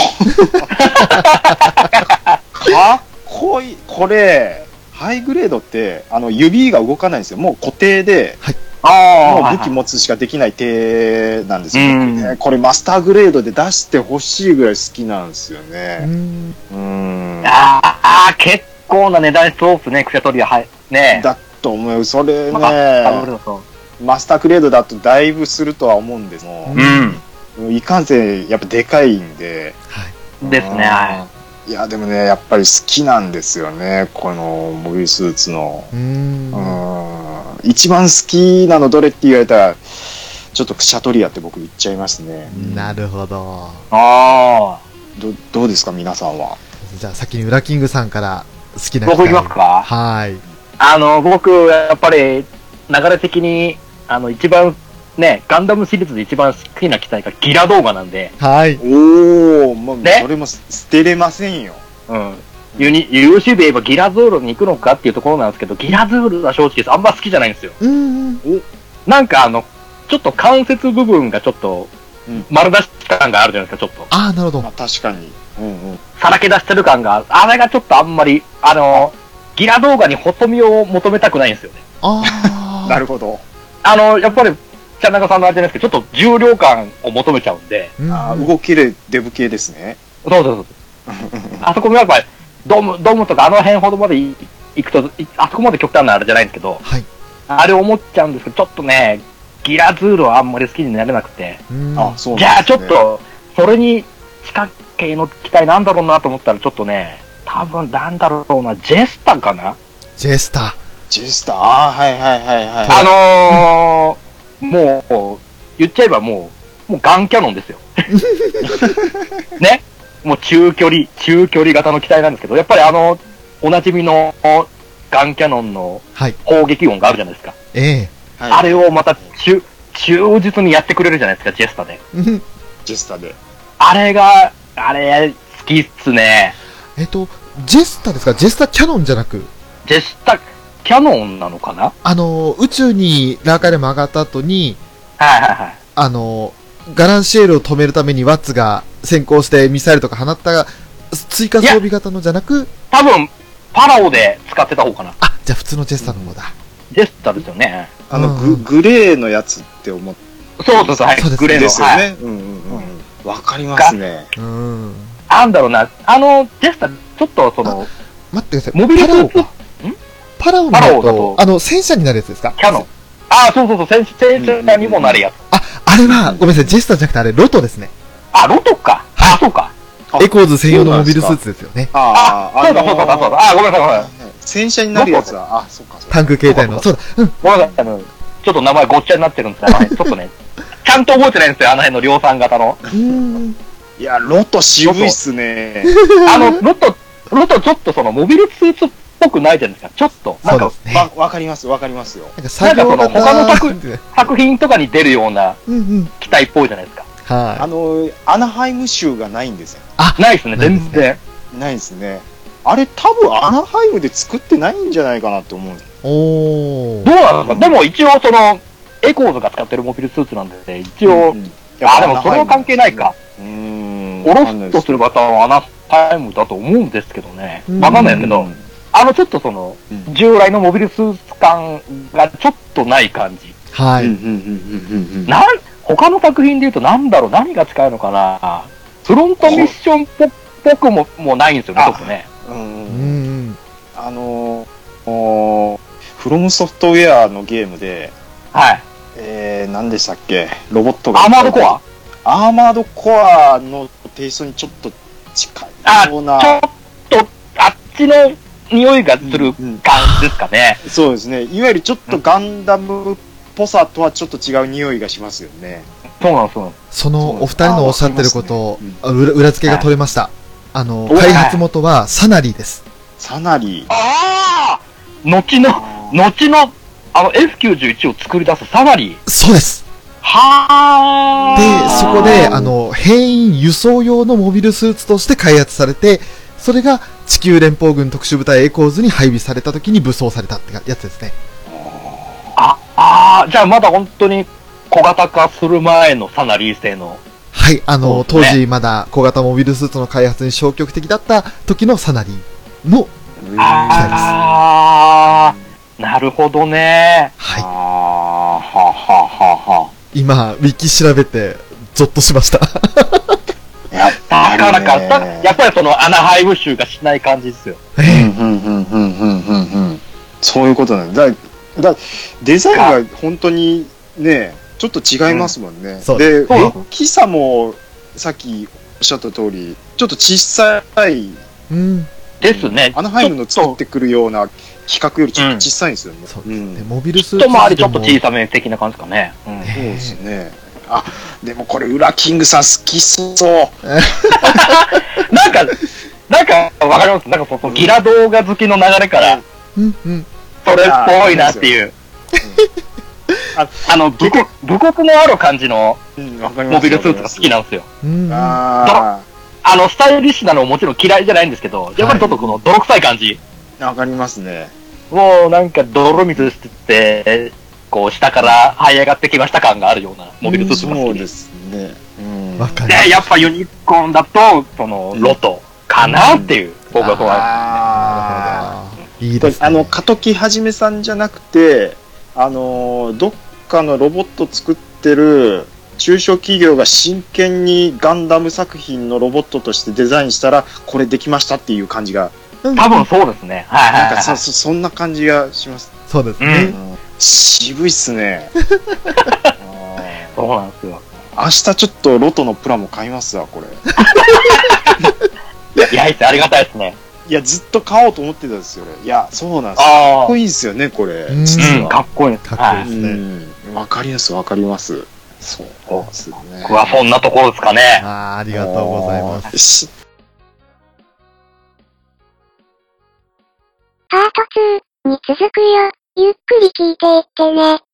かっこいい。これ、ハイグレードって、あの、指が動かないんですよ。もう固定で、あー。もう武器持つしかできない手なんですよ、うん僕ねこれマスターグレードで出してほしいぐらい好きなんですようね。んうん。あー、結構な値段しそうっすね、クシャトリア。はい。ねだと思う。それ、ね、マスターグレードだとだいぶするとは思うんですもうん。いかんせん、やっぱでかいんで。はい。ですね、いや、でもね、やっぱり好きなんですよね。このモビルスーツの。うん。一番好きなのどれって言われたら、ちょっとクシャトリアって僕言っちゃいますね。なるほど。い。あどどうですか、皆さんは。じゃあ先にウラキングさんから好き。な僕いきますかはい。あの、僕、やっぱり、流れ的に、あの、一番、ね、ガンダムシリーズで一番好きな機体がギラ動画なんで、はい。おお、もう、ねそれも捨てれませんよ。うん。ユニ、優秀で言えばギラズールに行くのかっていうところなんですけど、ギラズールは正直あんま好きじゃないんですよ。うんうん。なんかあの、ちょっと関節部分がちょっとうん、丸出し感があるじゃないですか、ちょっと。ああ、なるほどまあ。確かに。うんうん。さらけ出してる感が、あれがちょっとあんまり、あの、ギラ動画に細身を求めたくないんですよね。ああ。なるほど。あの、やっぱり、茶中さんのあれじゃないですけど、ちょっと重量感を求めちゃうんで、あー動きでデブ系ですね。そうそうそう。あそこもやっぱり、ドーム、ドームとかあの辺ほどまでい行くと、いあそこまで極端なあれじゃないんですけど、はい。あれ思っちゃうんですけど、ちょっとね、ギラズールはあんまり好きになれなくて、うんあ、そうなんじゃあちょっと、それに近系の機体なんだろうなと思ったら、ちょっとね、多分なんだろうな、ジェスタかな、ジェスタジェスター、あーはいはいはいはい。あのー、もう、言っちゃえばもう、もうガンキャノンですよ。ね？もう中距離、中距離型の機体なんですけど、やっぱりあの、おなじみのガンキャノンのはい。砲撃音があるじゃないですか。えはいあれをまた中、忠実にやってくれるじゃないですか、ジェスタで。えうんジェスターで。あれが、あれ、好きっすね。えっと、ジェスタですか？ジェスタキャノンじゃなく、ジェスタ、キャノンなのかな？あの、宇宙にラーカレム上がった後に、はいはいはい。あの、ガランシエルを止めるためにワッツが先行してミサイルとか放った追加装備型のじゃなく、多分、パラオで使ってた方かな。あ、じゃあ普通のジェスタの方だ。ジェスタですよね。あの、うんググレーのやつって思っそうそうそう、はい。そうですグレーの。ですよはい。ね。うんうんうんうん。わかりますね。うん。なんだろうな、あの、ジェスタ、ちょっとその、待ってください。モビルスーツ？パラオか。パラオになるとあの、戦車になるやつですか？キャノン。ああ、そうそうそう、戦戦車にもなるやつ。あ、あれは、ごめんなさい、ジェスタじゃなくてあれ、ロトですね。あ、ロトか。あ、そうか。あエコーズ専用のモビルスーツですよね。ああ、そうだ、そうだ、そうだ。あ、ごめんなさい、ごめんなさい。戦車になるやつは、あ、そっか、そっか。タンク形態の。そうだ。うん。ごめんなさい、あの、ちょっと名前ごっちゃになってるんですけど、あのちょっとね、ちゃんと覚えてないんですよ、あの辺の量産型の。うん。いや、ロト渋いっすね。あの、ロト、ロトちょっとその、モビルスーツっぽくないじゃないですか。ちょっと、なんかね。わ、わかります、わかりますよ。なんか作業なんかその他の作うん 作品とかに出るようなうん。機体っぽいじゃないですか。はい。あの、アナハイム州がないんですよ。ないですね、ないですね全然。ないですね。あれ多分アナハイムで作ってないんじゃないかなと思うおー。どうなんですか？でも一応その、エコーズが使ってるモビルスーツなんで、一応、うんあ、でもそれは関係ないか。。うーん。おろすとする方はアナハイムだと思うんですけどね。うんわかんないですけど、あのちょっとその、うん従来のモビルスーツ感がちょっとない感じ。はい。うんうんうんうんうんうん。なん、他の作品で言うとなんだろう、何が近いのかなフロントミッションっぽぽくももうないんですよね、あ特ね。うんうんうん。あのーおーフロムソフトウェアのゲームで、はい。えー、何でしたっけ？ロボットが。アーマードコア？アーマードコアのテイストにちょっと近あ、いような。ちょっと、あっちの匂いがするうんうん感じですかね。そうですね。いわゆるちょっとガンダムっぽさとはちょっと違う匂いがしますよね。そうなんですよ。そのお二人のおっしゃってることを裏裏付けが取れました。あの、お開発元はサナリーです。サナリー。ああ後の、後の、あの F91 を作り出すサナリー。そうです。はであ。、そこで、あ、の、兵員輸送用のモビルスーツとして開発されて、それが地球連邦軍特殊部隊エコーズに配備された時に武装されたってやつですね。あ、あーじゃあまだ本当に小型化する前のサナリー製の。はい、あの、ね時まだ小型モビルスーツの開発に消極的だった時のサナリーの、ああ、なるほどね。はい。ああ、はははは今、ウィキ調べて、ゾッとしました。やっだからか、だねやっぱりそのアナハイム州がしない感じですよ。うんえうんうんうんうんうんうんそういうことなんだ。だだデザインが本当にね、ちょっと違いますもんね。そうで、そう大きさもさっきおっしゃった通り、ちょっと小さい、えうん。ですね。アナハイムの作ってくるような企画よりちょっと小さいんですよね。そうですんね。モビルスと、ーツ一回りちょっと小さめ的な感じですかね。うんねそうですね。あ、でもこれ、ウラキングさん好きそう。なんか、なんか、わかります？なんかそのギラ動画好きの流れから、うんうん。それっぽいなっていう。ああの、武国、武国のある感じの。モビルスーツが好きなんですよ。うんうん。ああの、スタイリッシュなのももちろん嫌いじゃないんですけど、やっぱりちょっとこの泥臭い感じ。あ、わかりますね。もうなんか泥水してて、こう下から這い上がってきました感があるようなモビルスーツが好きで。そうですすね。うんわかる。で、やっぱユニコーンだと、その、ロトかなっていう、僕はそうは。あいいですね。あの、加藤木はじめさんじゃなくて、あの、どっかのロボット作ってる中小企業が真剣にガンダム作品のロボットとしてデザインしたら、これできましたっていう感じが、うん多分そうですね。はいはいなんかそ。そそんな感じがします。うそうですね。ん渋いっすね。そうなんですよ。明日ちょっとロトのプラも買いますわ、これ。いや、いいっすありがたいですね。いや、ずっと買おうと思ってたんですよ、俺。いや、そうなんですよ。かあっこいいですよね、これ。うんうん、実は。かっこいいかっこいいですねうん。わかります、わかります。そうですね。僕はそんなところですかね。ああ、ありがとうございます。す。パート2に続くよ。ゆっくり聞いていってね。